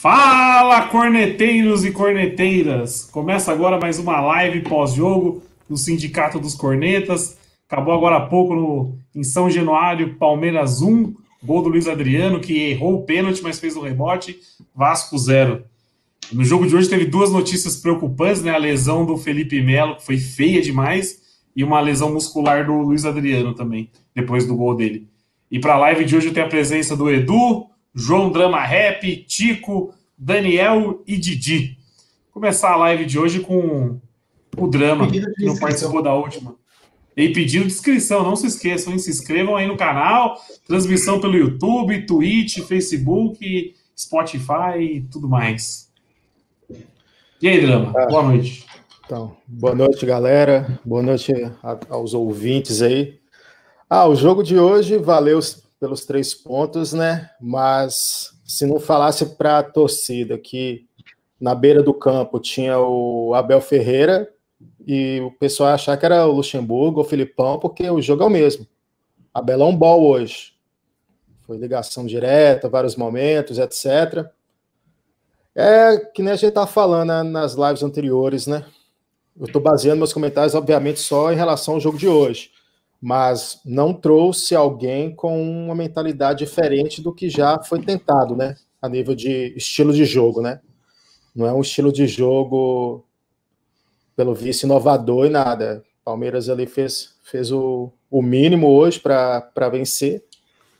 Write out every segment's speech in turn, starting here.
Fala, corneteiros e corneteiras! Começa agora mais uma live pós-jogo do Sindicato dos Cornetas. Acabou agora há pouco no, em São Januário, Palmeiras 1, gol do Luiz Adriano, que errou o pênalti, mas fez o rebote, Vasco 0. No jogo de hoje teve duas notícias preocupantes, né? A lesão do Felipe Melo, que foi feia demais, e uma lesão muscular do Luiz Adriano também, depois do gol dele. E para a live de hoje eu tenho a presença do Edu, João Drama Rap, Tico, Daniel e Didi. Vou começar a live de hoje com o Drama, que não participou da última. E pedindo inscrição, não se esqueçam, hein? se inscrevam aí no canal, transmissão pelo YouTube, Twitch, Facebook, Spotify e tudo mais. E aí, Drama? Ah, boa noite. Então, boa noite, galera. Boa noite aos ouvintes aí. Ah, o jogo de hoje valeu pelos três pontos, né? Mas se não falasse para a torcida que na beira do campo tinha o Abel Ferreira e o pessoal achar que era o Luxemburgo ou o Filipão, porque o jogo é o mesmo. Abel é um ball hoje. Foi ligação direta, vários momentos, etc. É que nem a gente tá falando né, nas lives anteriores, né? Eu estou baseando meus comentários, obviamente, só em relação ao jogo de hoje mas não trouxe alguém com uma mentalidade diferente do que já foi tentado, né? A nível de estilo de jogo, né? Não é um estilo de jogo, pelo visto, inovador e nada. Palmeiras ali fez, fez o, o mínimo hoje para vencer.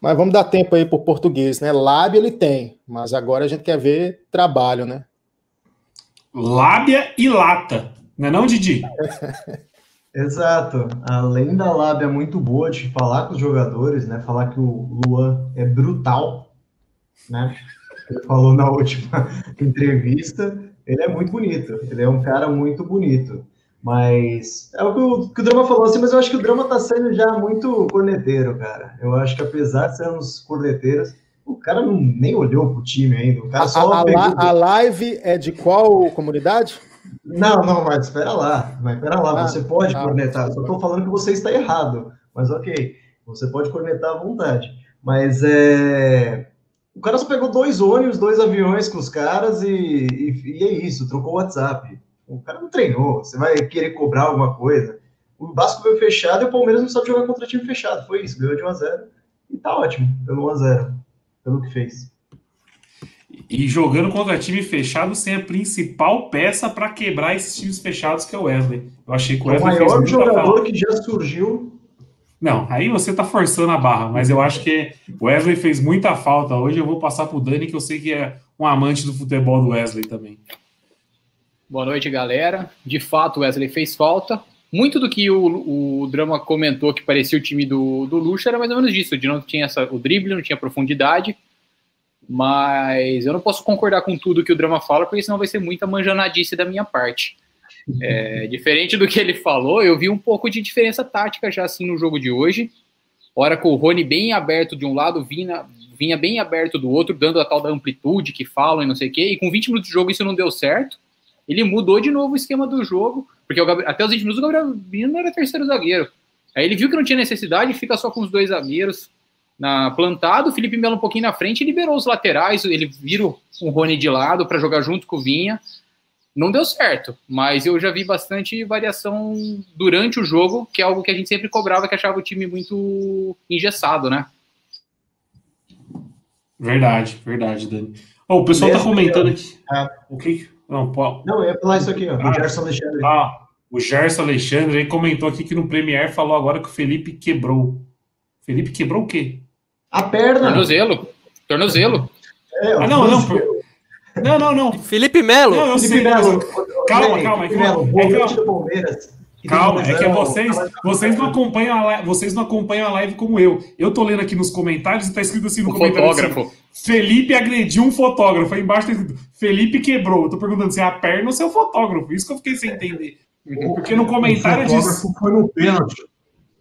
Mas vamos dar tempo aí para o português, né? Lábia ele tem, mas agora a gente quer ver trabalho, né? Lábia e lata, não é não, Didi? Exato. Além da lábia muito boa de falar com os jogadores, né? Falar que o Luan é brutal, né? Ele falou na última entrevista. Ele é muito bonito. Ele é um cara muito bonito. Mas é o que o, que o Drama falou assim, mas eu acho que o Drama tá sendo já muito corneteiro, cara. Eu acho que apesar de sermos corneteiros, o cara não, nem olhou pro time ainda. O cara só a, a, a live é de qual comunidade? Não, não, mas espera lá. Mas espera lá, ah, você pode ah, cornetar. Só estou falando que você está errado. Mas ok, você pode cornetar à vontade. Mas é. O cara só pegou dois ônibus, dois aviões com os caras e, e, e é isso, trocou o WhatsApp. O cara não treinou, você vai querer cobrar alguma coisa. O Vasco veio fechado e o Palmeiras não sabe jogar contra time fechado. Foi isso, ganhou de 1x0 e tá ótimo pelo 1x0, pelo que fez. E jogando contra time fechado sem a principal peça para quebrar esses times fechados, que é o Wesley. Eu achei que o Wesley. É o maior jogador que já surgiu. Não, aí você tá forçando a barra, mas eu acho que o Wesley fez muita falta. Hoje eu vou passar pro Dani, que eu sei que é um amante do futebol do Wesley também. Boa noite, galera. De fato, o Wesley fez falta. Muito do que o, o Drama comentou que parecia o time do, do Lucha era mais ou menos disso. De não tinha essa, o drible, não tinha profundidade mas eu não posso concordar com tudo que o Drama fala, porque senão vai ser muita manjanadice da minha parte. É, diferente do que ele falou, eu vi um pouco de diferença tática já assim no jogo de hoje. Hora com o Rony bem aberto de um lado, vinha, vinha bem aberto do outro, dando a tal da amplitude que falam e não sei o quê. E com 20 minutos de jogo isso não deu certo. Ele mudou de novo o esquema do jogo, porque Gabriel, até os 20 minutos o Gabriel Menino era terceiro zagueiro. Aí ele viu que não tinha necessidade, fica só com os dois zagueiros, na plantado, o Felipe Melo um pouquinho na frente, liberou os laterais, ele vira o Rony de lado para jogar junto com o Vinha. Não deu certo, mas eu já vi bastante variação durante o jogo, que é algo que a gente sempre cobrava, que achava o time muito engessado, né? Verdade, verdade, Dani. Oh, o pessoal está comentando aqui. Ah. O que? Não, pô. Não, eu ia falar isso aqui, ó, ah, o Gerson Alexandre. Ah, o Gerson Alexandre comentou aqui que no Premier falou agora que o Felipe quebrou. Felipe quebrou o quê? A perna. Tornozelo. Tornozelo. É, ah, não, não. Não, não, não. Felipe Melo. Não, eu Felipe Melo. Calma, calma. Felipe Melo, volante do Palmeiras. Calma, é que vocês, vocês não acompanham a live, vocês não acompanham a live como eu. Eu tô lendo aqui nos comentários e tá escrito assim no o comentário. Assim, fotógrafo. Assim, Felipe agrediu um fotógrafo. Aí embaixo tá escrito Felipe quebrou. Eu tô perguntando se é a perna ou se é o fotógrafo. Isso que eu fiquei sem entender. Porque no comentário o fotógrafo diz... foi no pênalti.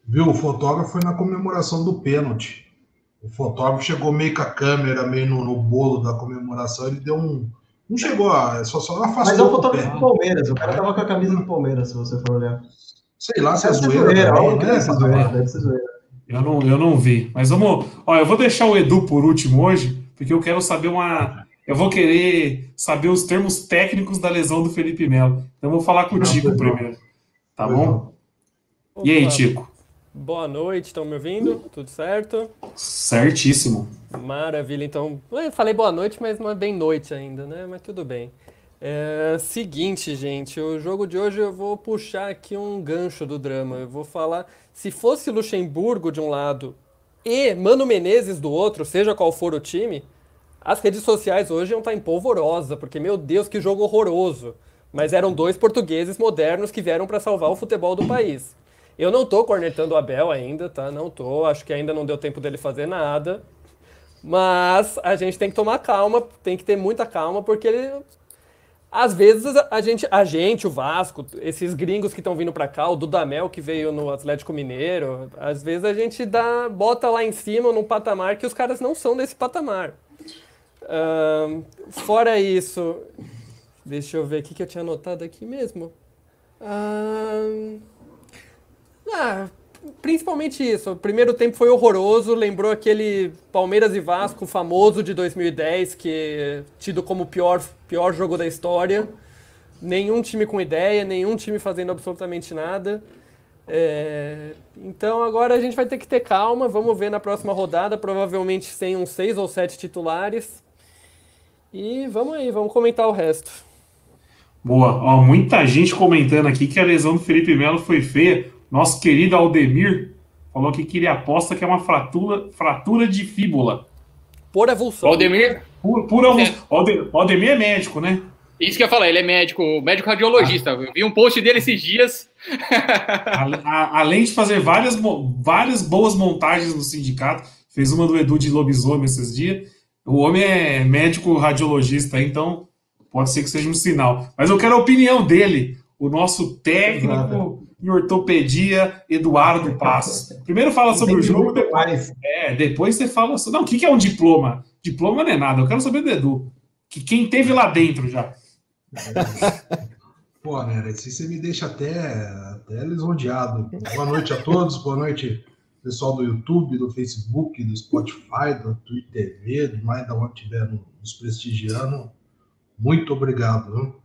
Viu? O fotógrafo foi na comemoração do pênalti. O fotógrafo chegou meio com a câmera, meio no, no bolo da comemoração. Ele deu um não chegou a. Só, só afastou. Mas é o fotógrafo do Palmeiras. O cara tava com a camisa do Palmeiras, se você for olhar. Sei lá se é zoeira. zoeira também, né? deve, ser zoeira deve ser zoeira. Eu não, eu não vi. Mas vamos. Ó, eu vou deixar o Edu por último hoje, porque eu quero saber uma. Eu vou querer saber os termos técnicos da lesão do Felipe Melo. Então eu vou falar com o Tico primeiro. Tá bom? E aí, Tico? Boa noite, estão me ouvindo? Tudo certo? Certíssimo. Maravilha, então. Eu falei boa noite, mas não é bem noite ainda, né? Mas tudo bem. É, seguinte, gente, o jogo de hoje eu vou puxar aqui um gancho do drama. Eu vou falar. Se fosse Luxemburgo de um lado e Mano Menezes do outro, seja qual for o time, as redes sociais hoje iam estar em polvorosa, porque, meu Deus, que jogo horroroso. Mas eram dois portugueses modernos que vieram para salvar o futebol do país. Eu não tô cornetando o Abel ainda, tá? Não tô. Acho que ainda não deu tempo dele fazer nada. Mas a gente tem que tomar calma, tem que ter muita calma, porque ele. Às vezes a gente, a gente, o Vasco, esses gringos que estão vindo para cá, o Dudamel que veio no Atlético Mineiro, às vezes a gente dá, bota lá em cima num patamar que os caras não são desse patamar. Uh, fora isso, deixa eu ver o que, que eu tinha anotado aqui mesmo. Uh, ah, principalmente isso. O primeiro tempo foi horroroso, lembrou aquele Palmeiras e Vasco famoso de 2010, que tido como o pior, pior jogo da história. Nenhum time com ideia, nenhum time fazendo absolutamente nada. É... Então agora a gente vai ter que ter calma, vamos ver na próxima rodada, provavelmente sem uns seis ou sete titulares. E vamos aí, vamos comentar o resto. Boa, Ó, muita gente comentando aqui que a lesão do Felipe Melo foi feia. Nosso querido Aldemir falou que queria aposta que é uma fratura, fratura de fíbula. Por avulsão. Aldemir? Por, por avulsão. É. Aldemir é médico, né? Isso que eu ia falar, ele é médico, médico radiologista. Ah. Eu vi um post dele esses dias. Além de fazer várias, várias boas montagens no sindicato, fez uma do Edu de lobisomem esses dias. O homem é médico radiologista, então pode ser que seja um sinal. Mas eu quero a opinião dele, o nosso técnico. Em ortopedia, Eduardo Passos. Primeiro fala sobre o jogo, depois, é, depois você fala sobre. Não, o que é um diploma? Diploma não é nada, eu quero saber do Edu. Que quem teve lá dentro já. Pô, né, assim você me deixa até, até lisonjeado. Boa noite a todos, boa noite, pessoal do YouTube, do Facebook, do Spotify, do Twitter TV, de mais da onde estiver nos prestigiando. Muito obrigado. Viu?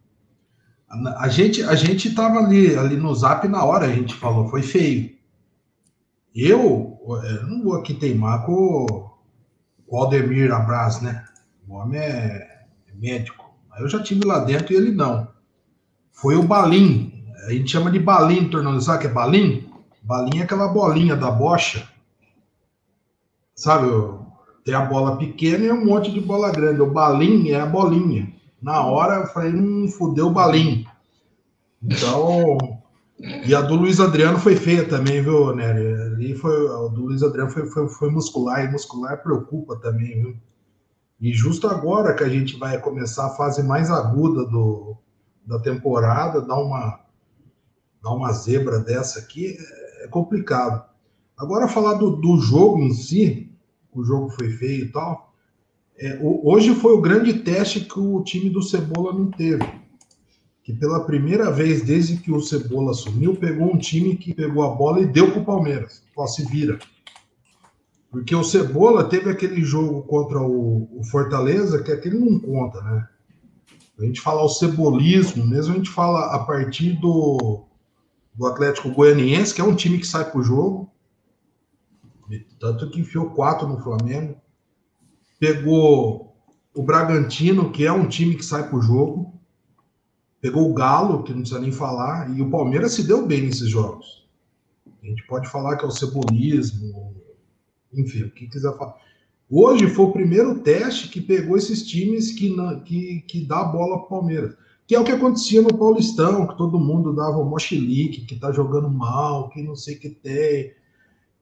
A gente a gente estava ali, ali no zap na hora, a gente falou, foi feio. Eu, eu não vou aqui teimar com o Aldemir Abraz, né? O homem é, é médico. Eu já tive lá dentro e ele não. Foi o Balim. A gente chama de Balim tornando. Sabe que é Balim? Balim é aquela bolinha da bocha. Sabe? Tem a bola pequena e um monte de bola grande. O Balim é a bolinha. Na hora eu falei, hum, fudeu o balim. Então. E a do Luiz Adriano foi feia também, viu, Nery? Ali foi. A do Luiz Adriano foi, foi, foi muscular, e muscular preocupa também, viu? E justo agora que a gente vai começar a fase mais aguda do, da temporada, dar uma, dar uma zebra dessa aqui é, complicado. Agora, falar do, do jogo em si, o jogo foi feio e tal. É, hoje foi o grande teste que o time do Cebola não teve. Que pela primeira vez desde que o Cebola assumiu, pegou um time que pegou a bola e deu para o Palmeiras. Ó, se vira. Porque o Cebola teve aquele jogo contra o, o, Fortaleza, que aquele não conta, né? A gente fala o cebolismo, mesmo a gente fala a partir do, do Atlético Goianiense, que é um time que sai para o jogo. Tanto que enfiou quatro no Flamengo pegou o Bragantino, que é um time que sai pro jogo, pegou o Galo, que não precisa nem falar, e o Palmeiras se deu bem nesses jogos. A gente pode falar que é o cebolismo, enfim, o que quiser falar. Hoje foi o primeiro teste que pegou esses times que, não, que, que dá a bola pro Palmeiras. que é o que acontecia no Paulistão, que todo mundo dava um mochilique, que tá jogando mal, que não sei o que tem.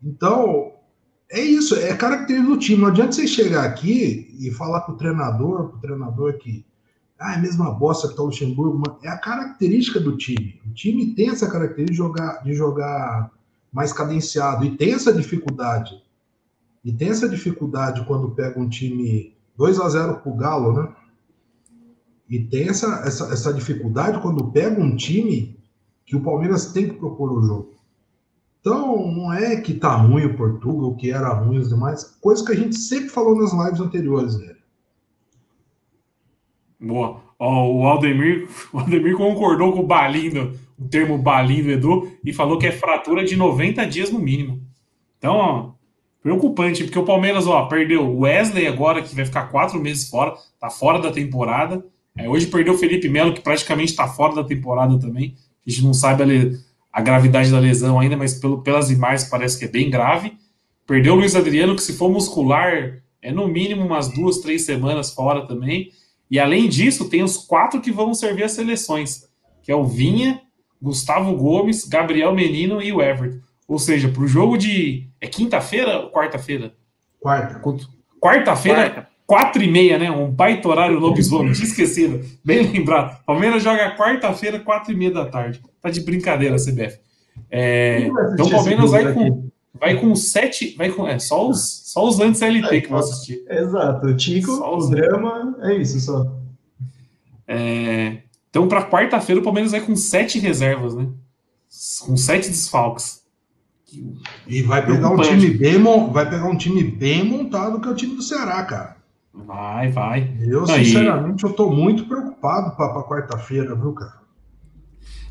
Então, é isso, é característica do time. Não adianta você chegar aqui e falar com o treinador, com o treinador que ah, é a mesma bosta que tá o Luxemburgo, é a característica do time. O time tem essa característica de jogar, de jogar mais cadenciado e tem essa dificuldade. E tem essa dificuldade quando pega um time 2 a 0 pro Galo, né? E tem essa, essa, essa dificuldade quando pega um time que o Palmeiras tem que propor o jogo. Então, não é que tá ruim o Portugal, que era ruim os demais, coisa que a gente sempre falou nas lives anteriores dele. Boa. Ó, o, Aldemir, o Aldemir concordou com o Balindo, o termo Balindo Edu, e falou que é fratura de 90 dias no mínimo. Então, ó, preocupante, porque o Palmeiras, ó, perdeu o Wesley agora, que vai ficar quatro meses fora, tá fora da temporada. É, hoje perdeu o Felipe Melo, que praticamente está fora da temporada também. A gente não sabe a, a gravidade da lesão ainda, mas pelo, pelas imagens parece que é bem grave. Perdeu o Luiz Adriano, que se for muscular, é no mínimo umas duas, três semanas fora também. E além disso, tem os quatro que vão servir as seleções, que é o Vinha, Gustavo Gomes, Gabriel Menino e o Everton. Ou seja, para o jogo de. É quinta-feira ou quarta-feira? Quarta. Quarta-feira, Quarta. Quatro e meia, né? Um baita horário lobisomem, tinha esquecido. Bem lembrado. Palmeiras joga quarta-feira, quatro e meia da tarde. Tá de brincadeira, CBF. É, então o Palmeiras vai com, vai com sete. Vai com, é, só os, só os antes LT é, que vão assistir. Exato. O Tico, o drama, é isso só. É, então, para quarta-feira, o Palmeiras vai com sete reservas, né? Com sete desfalques. E vai pegar um time bem, vai pegar um time bem montado que é o time do Ceará, cara. Vai, vai. Eu, sinceramente, eu tô muito preocupado para quarta-feira, viu, cara?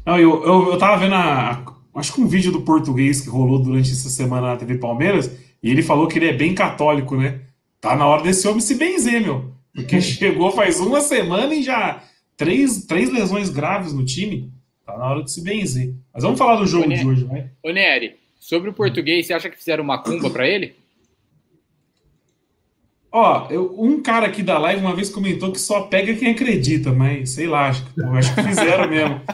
Não, eu, eu, eu tava vendo a, acho que um vídeo do português que rolou durante essa semana na TV Palmeiras, e ele falou que ele é bem católico, né? Tá na hora desse homem se benzer, meu. Porque chegou faz uma semana e já três, três lesões graves no time. Tá na hora de se benzer. Mas vamos falar do jogo de hoje, vai. Ô, Nery, Sobre o português, você acha que fizeram uma cumba para ele? Ó, eu, um cara aqui da live uma vez comentou que só pega quem acredita, mas sei lá, acho, eu acho que fizeram mesmo.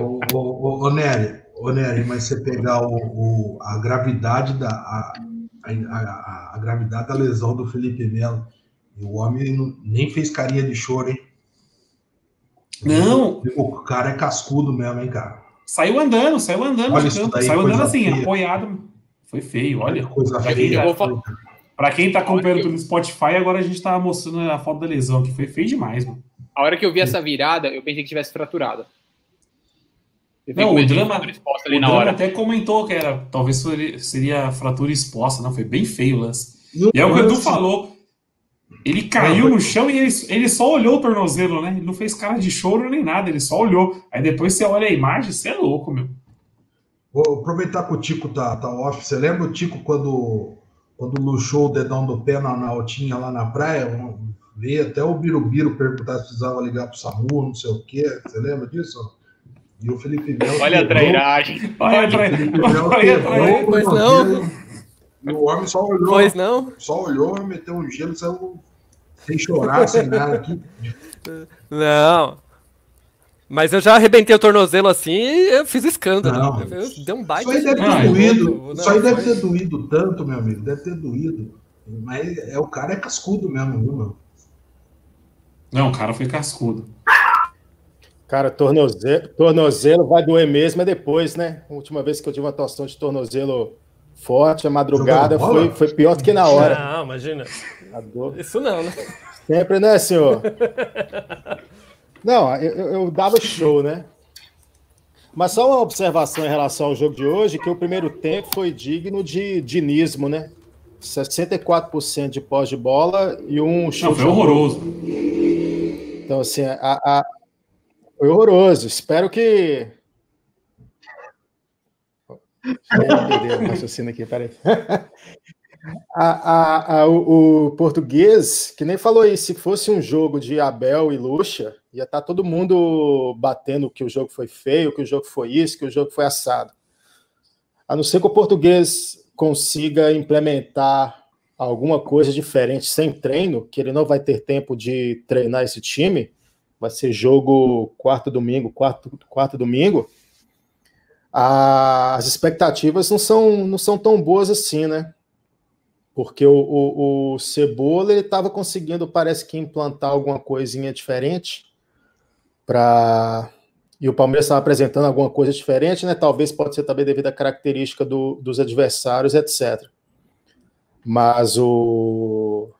ô, ô, ô, Nery, ô Nery, mas você pegar o, o, a gravidade da a, a, a, a, gravidade da lesão do Felipe Melo, o homem não, nem fez carinha de choro, hein? Não. O cara é cascudo mesmo, hein, cara? Saiu andando, saiu andando olha saiu andando assim, apoiado. Foi feio, olha. Coisa pra, quem tá, pra quem tá acompanhando pelo Spotify, agora a gente tá mostrando a foto da lesão, que foi feio demais, mano. A hora que eu vi essa virada, eu pensei que tivesse fraturado. Não, o drama, o drama até comentou que era, talvez seria fratura exposta, não, foi bem feio o lance. E é o que o Edu falou, ele caiu no chão e ele, ele só olhou o tornozelo, né? Ele não fez cara de choro nem nada, ele só olhou. Aí depois você olha a imagem, você é louco, meu. Vou aproveitar que o Tico tá, tá off. Você lembra o Tico quando, quando luxou o dedão do pé na, na altinha lá na praia? Veio até o Birubiru perguntar se precisava ligar pro SAMU, não sei o quê. Você lembra disso? E o Felipe Melo. Olha a trairagem. Olha a trairagem. Olha a trairagem. Pois não. E o homem só olhou. Pois não. Só olhou, meteu um gelo, saiu sem chorar, sem nada aqui. Não. Mas eu já arrebentei o tornozelo assim e eu fiz escândalo. Não, eu, deu um baita. Isso aí deve ter doído. Isso aí deve ter doído tanto, meu amigo. Deve ter doído. Mas é, o cara é cascudo mesmo, viu, meu? Não, o cara foi cascudo. Cara, tornozelo, tornozelo vai doer mesmo é depois, né? A última vez que eu tive uma torção de tornozelo forte, a madrugada foi, foi pior do que na hora. Não, imagina. Isso não, né? Sempre, né, senhor? Não, eu, eu dava show, né? Mas só uma observação em relação ao jogo de hoje, que o primeiro tempo foi digno de dinismo, né? 64% de pós de bola e um chute. Não, foi horroroso. Então, assim, a, a... foi horroroso. Espero que. Entender o raciocínio aqui, peraí. A, a, a, o, o, português, que nem falou aí, se fosse um jogo de Abel e Lucha, ia estar tá todo mundo batendo que o jogo foi feio, que o jogo foi isso, que o jogo foi assado. A não ser que o português consiga implementar alguma coisa diferente sem treino, que ele não vai ter tempo de treinar esse time, vai ser jogo quarto domingo, quarto, quarto domingo, as expectativas não são, não são tão boas assim, né? Porque o, o, o Cebola ele estava conseguindo, parece que, implantar alguma coisinha diferente E o Palmeiras estava apresentando alguma coisa diferente, né? Talvez pode ser também devido à característica do, dos adversários, etc. Mas o.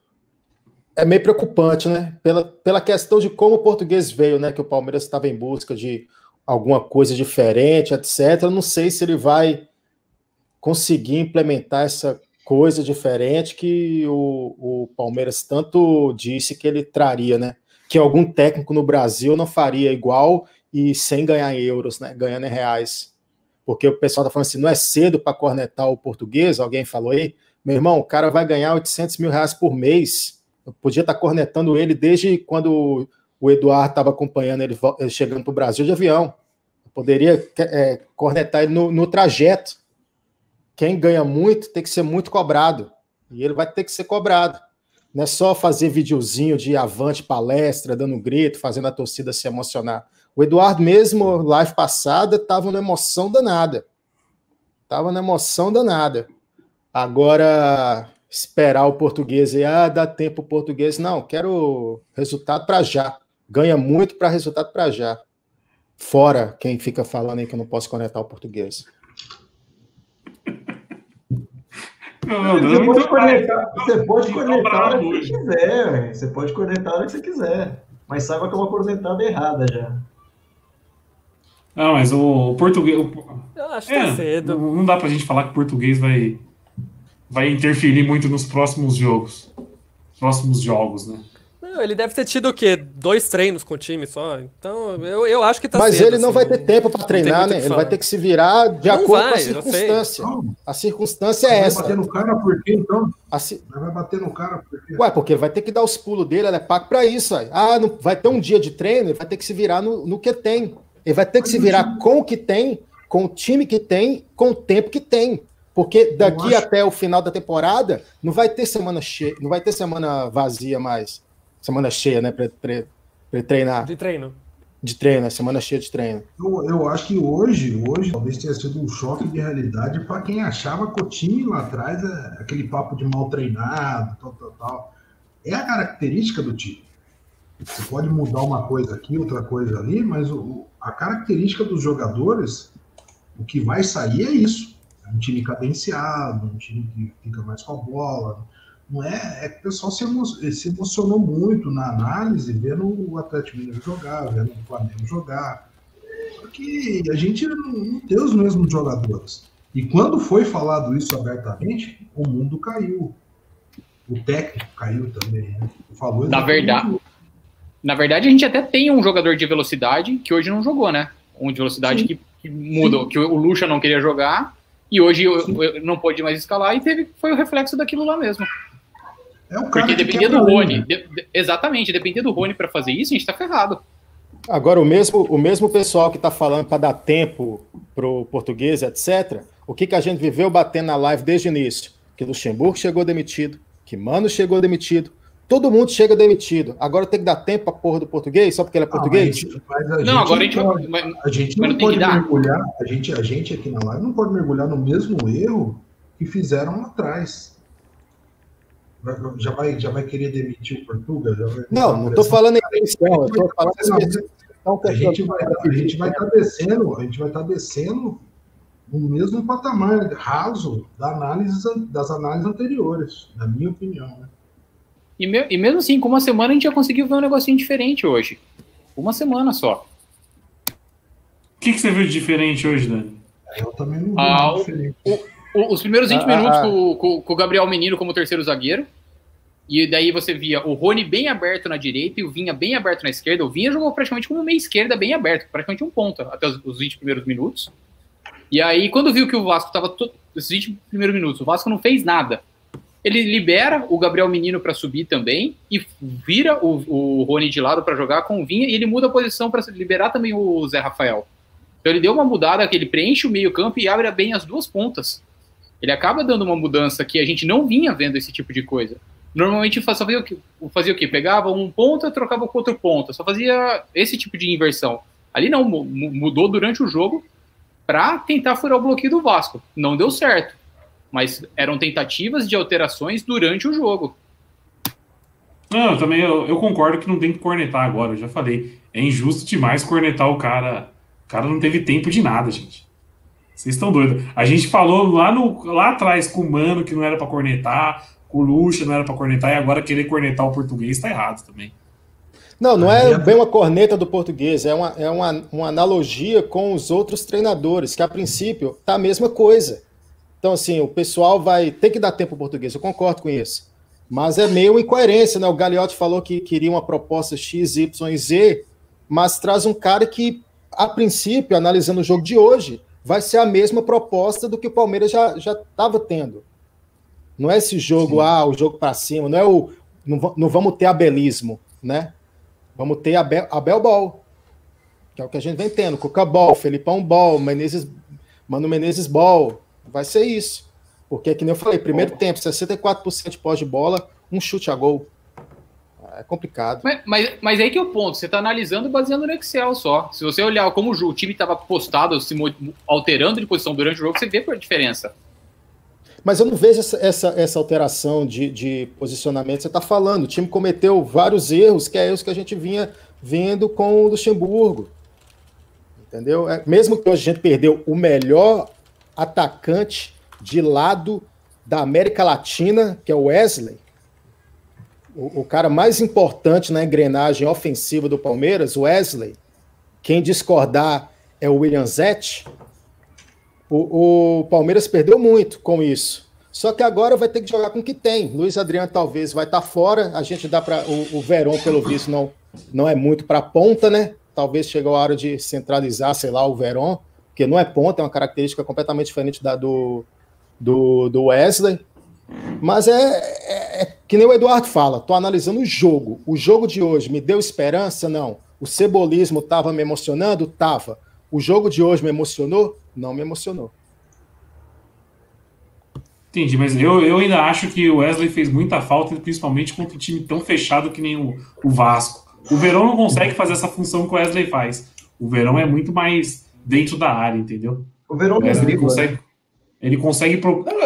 É meio preocupante, né? Pela, pela questão de como o português veio, né? Que o Palmeiras estava em busca de alguma coisa diferente, etc. Eu não sei se ele vai conseguir implementar essa coisa diferente que o, o Palmeiras tanto disse que ele traria, né? Que algum técnico no Brasil não faria igual e sem ganhar euros, né? Ganhando em reais. Porque o pessoal tá falando assim, não é cedo para cornetar o português, alguém falou aí. Meu irmão, o cara vai ganhar 800 mil reais por mês. Eu podia estar tá cornetando ele desde quando o Eduardo estava acompanhando ele, ele chegando para o Brasil de avião. Eu poderia é, cornetar ele no, no trajeto quem ganha muito tem que ser muito cobrado. E ele vai ter que ser cobrado. Não é só fazer videozinho de avante palestra, dando grito, fazendo a torcida se emocionar. O Eduardo, mesmo live passada, estava na emoção danada. Estava na emoção danada. Agora, esperar o português e ah, dá tempo o português. Não, quero resultado para já. Ganha muito para resultado para já. Fora quem fica falando aí que eu não posso conectar o português. Não, não, você, pode conectar, você pode conectar a hora que você quiser, você pode conectar a hora que você quiser. Mas saiba que é uma cornetada errada já. Não, mas o português. Eu acho que é, tá cedo. Não dá pra gente falar que o português vai, vai interferir muito nos próximos jogos. Próximos jogos, né? Ele deve ter tido o quê? Dois treinos com o time só. Então, eu, eu acho que tá Mas cedo, ele não assim, vai ter tempo para treinar, né? Ele vai ter que se virar de não acordo vai, com a circunstância. A circunstância é essa. Vai bater no cara por quê, então? Ci... Vai bater no cara por quê? Ué, porque ele vai ter que dar os pulos dele, ele é pago para isso. Aí. Ah, não... vai ter um dia de treino, ele vai ter que se virar no, no que tem. Ele vai ter que se virar com o que tem, com o time que tem, com o tempo que tem. Porque daqui acho... até o final da temporada não vai ter semana cheia, não vai ter semana vazia mais semana cheia, né, para treinar. De treino. De treino, semana cheia de treino. Eu, eu acho que hoje, hoje, talvez tenha sido um choque de realidade para quem achava que o time lá atrás é aquele papo de mal treinado, tal, tal, tal. É a característica do time. Você pode mudar uma coisa aqui, outra coisa ali, mas o, a característica dos jogadores, o que vai sair é isso. É um time cadenciado, um time que fica mais com a bola, não é, é que o pessoal se, emo, se emocionou muito na análise, vendo o Atlético Mineiro jogar, vendo o Flamengo jogar. Porque a gente não, não tem os mesmos jogadores. E quando foi falado isso abertamente, o mundo caiu. O técnico caiu também. Né? Falou na verdade, na verdade, a gente até tem um jogador de velocidade que hoje não jogou, né? Um de velocidade que, que mudou, Sim. que o Lucha não queria jogar e hoje eu, eu não pôde mais escalar e teve, foi o reflexo daquilo lá mesmo. É o cara Porque dependia do Rony. De, de, exatamente, dependia do Rony para fazer isso, a gente tá ferrado. Agora, o mesmo, o mesmo pessoal que está falando para dar tempo pro português, etc., o que, que a gente viveu batendo na live desde o início? Que Luxemburgo chegou demitido, que Mano chegou demitido, todo mundo chega demitido. Agora tem que dar tempo para porra do português, só porque ele é português? Mas, mas não, agora a gente, pode, a gente não pode mergulhar, a gente, a gente aqui na live não pode mergulhar no mesmo erro que fizeram lá atrás já vai, já vai querer demitir o Portugal? não, não estou falando em demissão, estou falando em a gente vai a gente vai estar tá descendo, a gente vai estar tá descendo no mesmo patamar raso da análise, das análises anteriores, na minha opinião. Né? E, me, e mesmo assim, com uma semana a gente já conseguiu ver um negocinho diferente hoje. Uma semana só. O que, que você viu de diferente hoje, Dani? Eu também não vi ah, diferente. O, os primeiros 20 ah, minutos ah, com, com, com, o Gabriel Menino como terceiro zagueiro. E daí você via o Rony bem aberto na direita e o Vinha bem aberto na esquerda. O Vinha jogou praticamente como meia esquerda bem aberto, praticamente um ponta até os, os 20 primeiros minutos. E aí, quando viu que o Vasco estava esses 20 primeiros minutos, o Vasco não fez nada. Ele libera o Gabriel Menino para subir também e vira o, o Rony de lado para jogar com o Vinha e ele muda a posição para liberar também o Zé Rafael. Então ele deu uma mudada que ele preenche o meio-campo e abre bem as duas pontas. Ele acaba dando uma mudança que a gente não vinha vendo esse tipo de coisa. Normalmente só fazia o que? Fazia o quê? Pegava um ponta, trocava com outro ponta. Só fazia esse tipo de inversão. Ali não, mudou durante o jogo para tentar furar o bloqueio do Vasco. Não deu certo. Mas eram tentativas de alterações durante o jogo. Não, eu também eu, eu, concordo que não tem que cornetar agora, eu já falei. É injusto demais cornetar o cara. O cara não teve tempo de nada, gente. Vocês estão doidos. A gente falou lá, no, lá atrás com o Mano que não era para cornetar, com o Lucha não era para cornetar, e agora querer cornetar o português tá errado também. Não, não é bem uma corneta do português, é uma, é uma, uma analogia com os outros treinadores, que a princípio tá a mesma coisa. Então, assim, o pessoal vai ter que dar tempo ao português, eu concordo com isso. Mas é meio incoerência, né? O Gagliotti falou que queria uma proposta X, Y e Z, mas traz um cara que, a princípio, analisando o jogo de hoje, vai ser a mesma proposta do que o Palmeiras já estava tendo. Não é esse jogo, Sim. ah, o jogo para cima, não é o. Não, não, vamos ter abelismo, né? Vamos ter Abel, Abel Ball, que é o que a gente vem tendo. Cuca Ball, Felipão Ball, Menezes, Mano Menezes Ball. Vai ser isso. Porque, que nem eu falei, primeiro tempo, 64% de pós de bola, um chute a gol. É complicado. Mas, mas, mas aí que é o ponto. Você está analisando baseando no Excel só. Se você olhar como o time estava postado, se alterando de posição durante o jogo, você vê a diferença. Mas eu não vejo essa, essa, essa alteração de, de posicionamento. Você está falando, o time cometeu vários erros, que é erros que a gente vinha vendo com o Luxemburgo. Entendeu? É, mesmo que hoje a gente perdeu o melhor atacante de lado da América Latina, que é o Wesley, o, o, cara mais importante na engrenagem ofensiva do Palmeiras, Wesley, quem discordar é o William Zete, o, o, Palmeiras perdeu muito com isso. Só que agora vai ter que jogar com o que tem. Luiz Adriano talvez vai estar tá fora. A gente dá para o, o Verón, pelo visto, não, não é muito para ponta, né? Talvez chegou a hora de centralizar, sei lá, o Verón, porque não é ponta, é uma característica completamente diferente da do, do, do Wesley. Mas é, é, é, que nem o Eduardo fala, tô analisando o jogo. O jogo de hoje me deu esperança? Não. O cebolismo estava me emocionando? Tava. O jogo de hoje me emocionou? Não me emocionou. Entendi, mas eu, eu ainda acho que o Wesley fez muita falta, principalmente contra um time tão fechado que nem o, o Vasco. O Verão não consegue fazer essa função que o Wesley faz. O Verão é muito mais dentro da área, entendeu? O Verão o Wesley consegue. Ele consegue.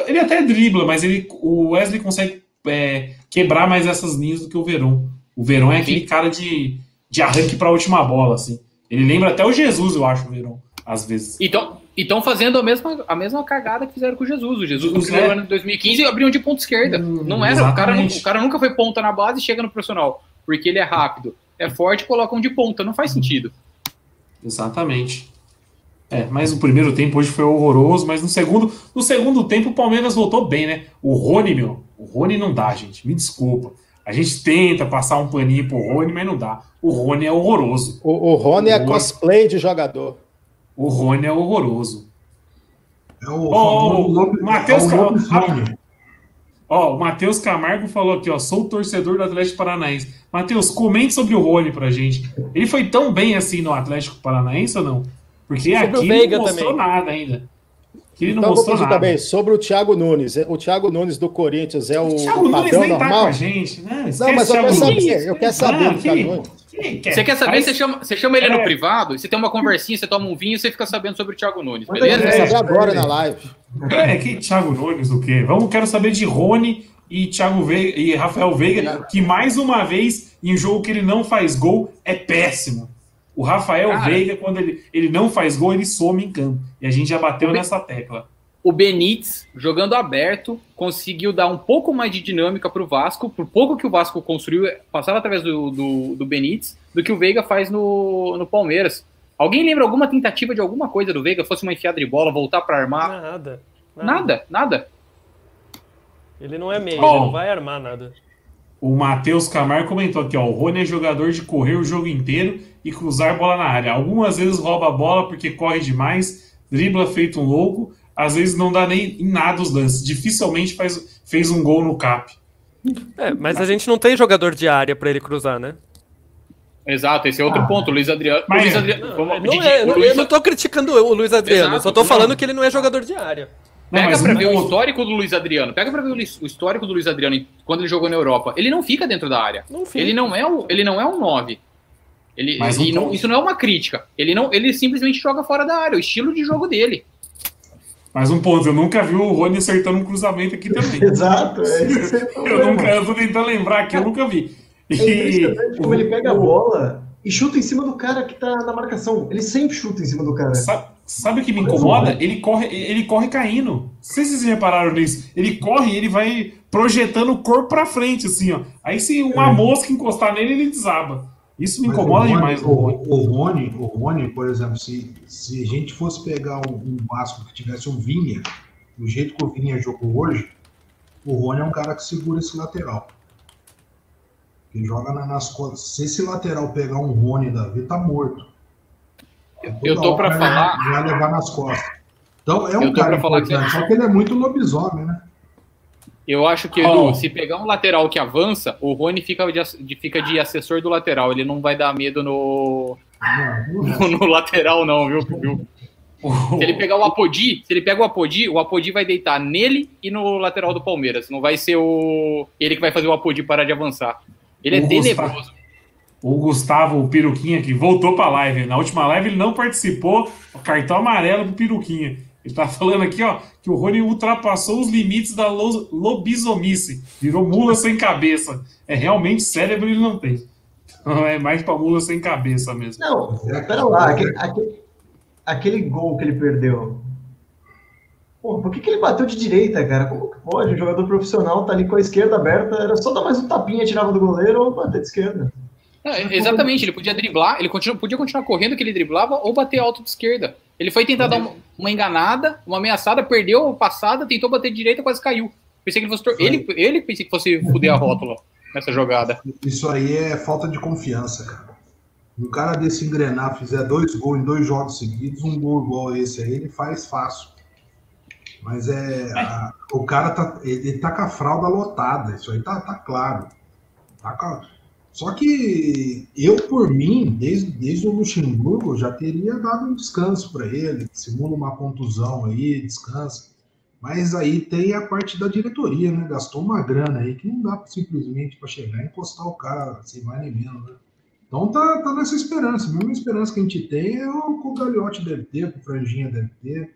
Ele até dribla, mas ele, o Wesley consegue é, quebrar mais essas linhas do que o Verão. O Verão é aquele cara de, de arranque para a última bola, assim. Ele lembra até o Jesus, eu acho, o Verão, às vezes. Então, estão fazendo a mesma, a mesma cagada que fizeram com o Jesus. O Jesus no primeiro é. ano de 2015 abriu de ponta esquerda. Hum, não era. O cara, o cara nunca foi ponta na base e chega no profissional. Porque ele é rápido, é forte, colocam de ponta. Não faz sentido. Exatamente. É, mas o primeiro tempo hoje foi horroroso, mas no segundo, no segundo tempo o Palmeiras voltou bem, né? O Rony, meu, o Rony não dá, gente. Me desculpa. A gente tenta passar um paninho pro Rony, mas não dá. O Rony é horroroso. O, o Rony é cosplay de jogador. O Rony é horroroso. É o oh, Matheus é Camargo. Ó, o Matheus Camargo falou aqui, ó, sou torcedor do Atlético Paranaense. Matheus, comente sobre o Rony pra gente. Ele foi tão bem assim no Atlético Paranaense ou não? Porque sobre aqui não mostrou também. nada ainda. Aqui ele não então, mostrou nada. Também, sobre o Thiago Nunes. O Thiago Nunes do Corinthians é o, o Thiago Nunes nem normal? tá com a gente, né? Não, mas eu quero saber, eu quero saber ah, Thiago Nunes. Você quer saber? Você chama, você chama ele é. no privado, você tem uma conversinha, você toma um vinho e você fica sabendo sobre o Thiago Nunes, beleza? Eu quero saber agora na live. É, que Thiago Nunes o quê? Vamos, quero saber de Rony e Thiago Veiga, e Rafael Veiga, que mais uma vez, em jogo que ele não faz gol, é péssimo. O Rafael Cara, Veiga, quando ele, ele não faz gol, ele some em campo. E a gente já bateu nessa tecla. O Benítez, jogando aberto, conseguiu dar um pouco mais de dinâmica para o Vasco. Por pouco que o Vasco construiu, passava através do, do, do Benítez, do que o Veiga faz no, no Palmeiras. Alguém lembra alguma tentativa de alguma coisa do Veiga? Fosse uma enfiada de bola, voltar para armar? Nada, nada. Nada, nada. Ele não é meio, oh. ele não vai armar nada. O Matheus Camargo comentou aqui, ó, o Rony é jogador de correr o jogo inteiro e cruzar a bola na área. Algumas vezes rouba a bola porque corre demais, dribla feito um louco, às vezes não dá nem em nada os lances. Dificilmente faz, fez um gol no cap. É, mas a gente não tem jogador de área para ele cruzar, né? Exato, esse é outro ah. ponto. Luiz Adriano. Mas, Luiz Adriano não, não é, Luiz... Eu não tô criticando o Luiz Adriano, Exato, só tô falando que ele não é jogador de área. Pega pra ver o histórico do Luiz Adriano. Pega pra ver o histórico do Luiz Adriano quando ele jogou na Europa. Ele não fica dentro da área. Não ele não é o, ele não é um 9. Ele, um não, isso não é uma crítica. Ele não, ele simplesmente joga fora da área, o estilo de jogo dele. Mais um ponto, eu nunca vi o Rony acertando um cruzamento aqui também. Exato, é isso eu, nunca, eu tô tentando lembrar aqui, eu nunca vi. É e, como ele pega a bola e chuta em cima do cara que tá na marcação. Ele sempre chuta em cima do cara. Sabe, sabe o que me incomoda? Ele corre, ele corre caindo. Não sei se vocês repararam nisso. Ele corre e ele vai projetando o corpo pra frente, assim, ó. Aí se uma é. mosca encostar nele, ele desaba. Isso me incomoda o Rony, demais. O, o, Rony, o Rony, por exemplo, se, se a gente fosse pegar um, um Vasco que tivesse um Vinha, do jeito que o Vinha jogou hoje, o Rony é um cara que segura esse lateral. Ele joga nas costas. Se esse lateral pegar um Rony da vida, tá morto. Eu tô para falar. Vai levar nas costas. Então é um cara importante, só que ele é muito lobisomem, né? Eu acho que, Edu, oh. se pegar um lateral que avança, o Rony fica de, fica de assessor do lateral. Ele não vai dar medo no, no, no lateral, não, viu? viu? Se ele pegar o Apodi, se ele pega o Apodi, o Apodi vai deitar nele e no lateral do Palmeiras. Não vai ser o ele que vai fazer o Apodi parar de avançar. Ele é tenebroso. O Gustavo o Piruquinha, que voltou para a live. Na última live ele não participou. O cartão amarelo pro Piruquinha. Ele tá falando aqui, ó, que o Rony ultrapassou os limites da lo lobisomice. Virou mula sem cabeça. É realmente cérebro ele não tem. Não é mais pra mula sem cabeça mesmo. Não, pera lá. Aquele, aquele, aquele gol que ele perdeu. Pô, por que, que ele bateu de direita, cara? Como que pode? Um jogador profissional tá ali com a esquerda aberta. Era só dar mais um tapinha, tirava do goleiro ou bater de esquerda. Exatamente, ele podia driblar, ele continua, podia continuar correndo que ele driblava ou bater alto de esquerda. Ele foi tentar dar uma, uma, enganada, uma ameaçada, perdeu a passada, tentou bater de direita, quase caiu. Pensei que ele fosse. Ele, ele pensei que fosse fuder a rótula nessa jogada. Isso aí é falta de confiança, cara. Um cara desse engrenar, fizer dois gols em dois jogos seguidos, um gol igual esse aí, ele faz fácil. Mas é. A, o cara tá. Ele, ele tá com a fralda lotada. Isso aí tá, tá claro. Tá com, só que eu, por mim, desde, desde o Luxemburgo, já teria dado um descanso para ele. Simula uma contusão aí, descansa. Mas aí tem a parte da diretoria, né? Gastou uma grana aí que não dá simplesmente para chegar e encostar o cara sem mais nem menos, né? Então tá, tá nessa esperança. A mesma esperança que a gente tem é o que o Gagliotti deve ter, o Franjinha deve ter.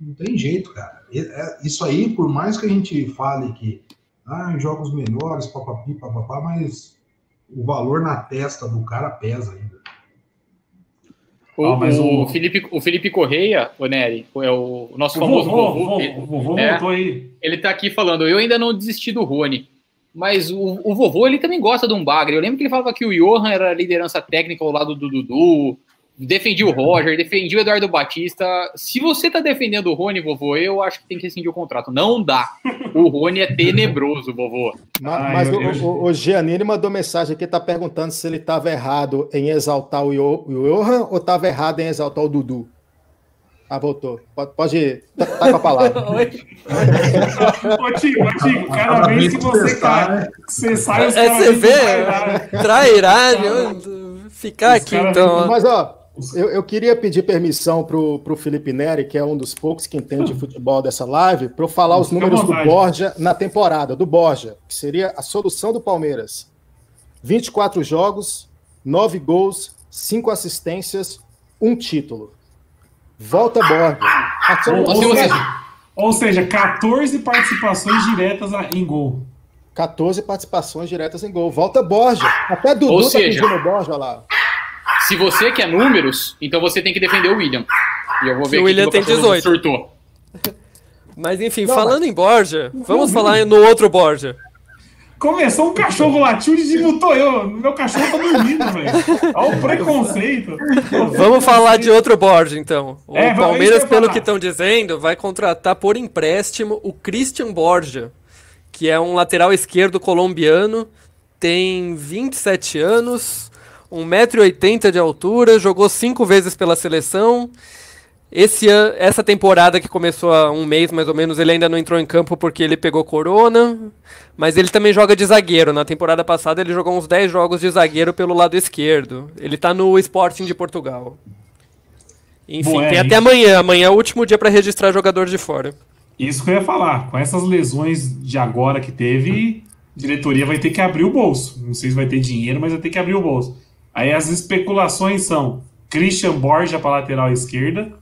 Não tem jeito, cara. É, isso aí, por mais que a gente fale que ah, jogos melhores, papapi, papapá, mas o valor na testa do cara pesa ainda. O, ah, mas o, o, Felipe, o Felipe Correia, o Nery, é o, o nosso o famoso vovô. vovô, ele, vovô é, voltou aí. Ele tá aqui falando, eu ainda não desisti do Rony. Mas o, o vovô, ele também gosta de um bagre. Eu lembro que ele falava que o Johan era a liderança técnica ao lado do Dudu, defendi o Roger, defendi o Eduardo Batista. Se você tá defendendo o Rony, vovô, eu acho que tem que rescindir o contrato. Não dá. O Rony é tenebroso, vovô. Mas, mas o, o, o Giannini mandou mensagem aqui, tá perguntando se ele tava errado em exaltar o Johan ou tava errado em exaltar o Dudu. Ah, voltou. Pode, pode ir. Tá, tá com a palavra. Ô, Tigo, ô, Tigo, cada vez que você cai, né? você sai, os é, Você vê, trairagem, ficar aqui então. Mas, ó, eu, eu, queria pedir permissão para o Felipe Neri, que é um dos poucos que entende de futebol dessa live, para eu falar os números do Borja na temporada, do Borja, que seria a solução do Palmeiras. 24 jogos, 9 gols, 5 assistências, um título. Volta Borja. Ou, ou, seja, ou seja, 14 participações diretas em gol. 14 participações diretas em gol. Volta Borja. Até Dudu ou tá seja, pedindo Borja lá. Se você quer números, então você tem que defender o William. E eu vou ver o William tem 18. Surtou. Mas enfim, não, falando mas... em Borja, vamos falar no outro Borja. Começou um cachorro latiu e desmutou eu. Meu cachorro tá dormindo, velho. Olha o preconceito. Vamos falar de outro Borja, então. O é, Palmeiras, pelo que estão dizendo, vai contratar por empréstimo o Christian Borja, que é um lateral esquerdo colombiano, tem 27 anos, 1,80m de altura, jogou cinco vezes pela seleção. Esse essa temporada que começou há um mês mais ou menos, ele ainda não entrou em campo porque ele pegou corona, mas ele também joga de zagueiro. Na temporada passada ele jogou uns 10 jogos de zagueiro pelo lado esquerdo. Ele está no Sporting de Portugal. Enfim, Boa, tem até amanhã. Amanhã é o último dia para registrar jogador de fora. Isso que eu ia falar. Com essas lesões de agora que teve, a diretoria vai ter que abrir o bolso. Não sei se vai ter dinheiro, mas vai ter que abrir o bolso. Aí as especulações são Christian Borja para lateral esquerda,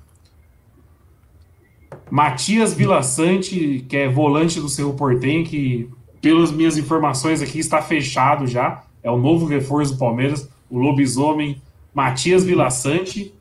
Matias Vilaçante, que é volante do Cerro Portenho, que, pelas minhas informações aqui, está fechado já. É o novo reforço do Palmeiras, o lobisomem Matias Vilaçante.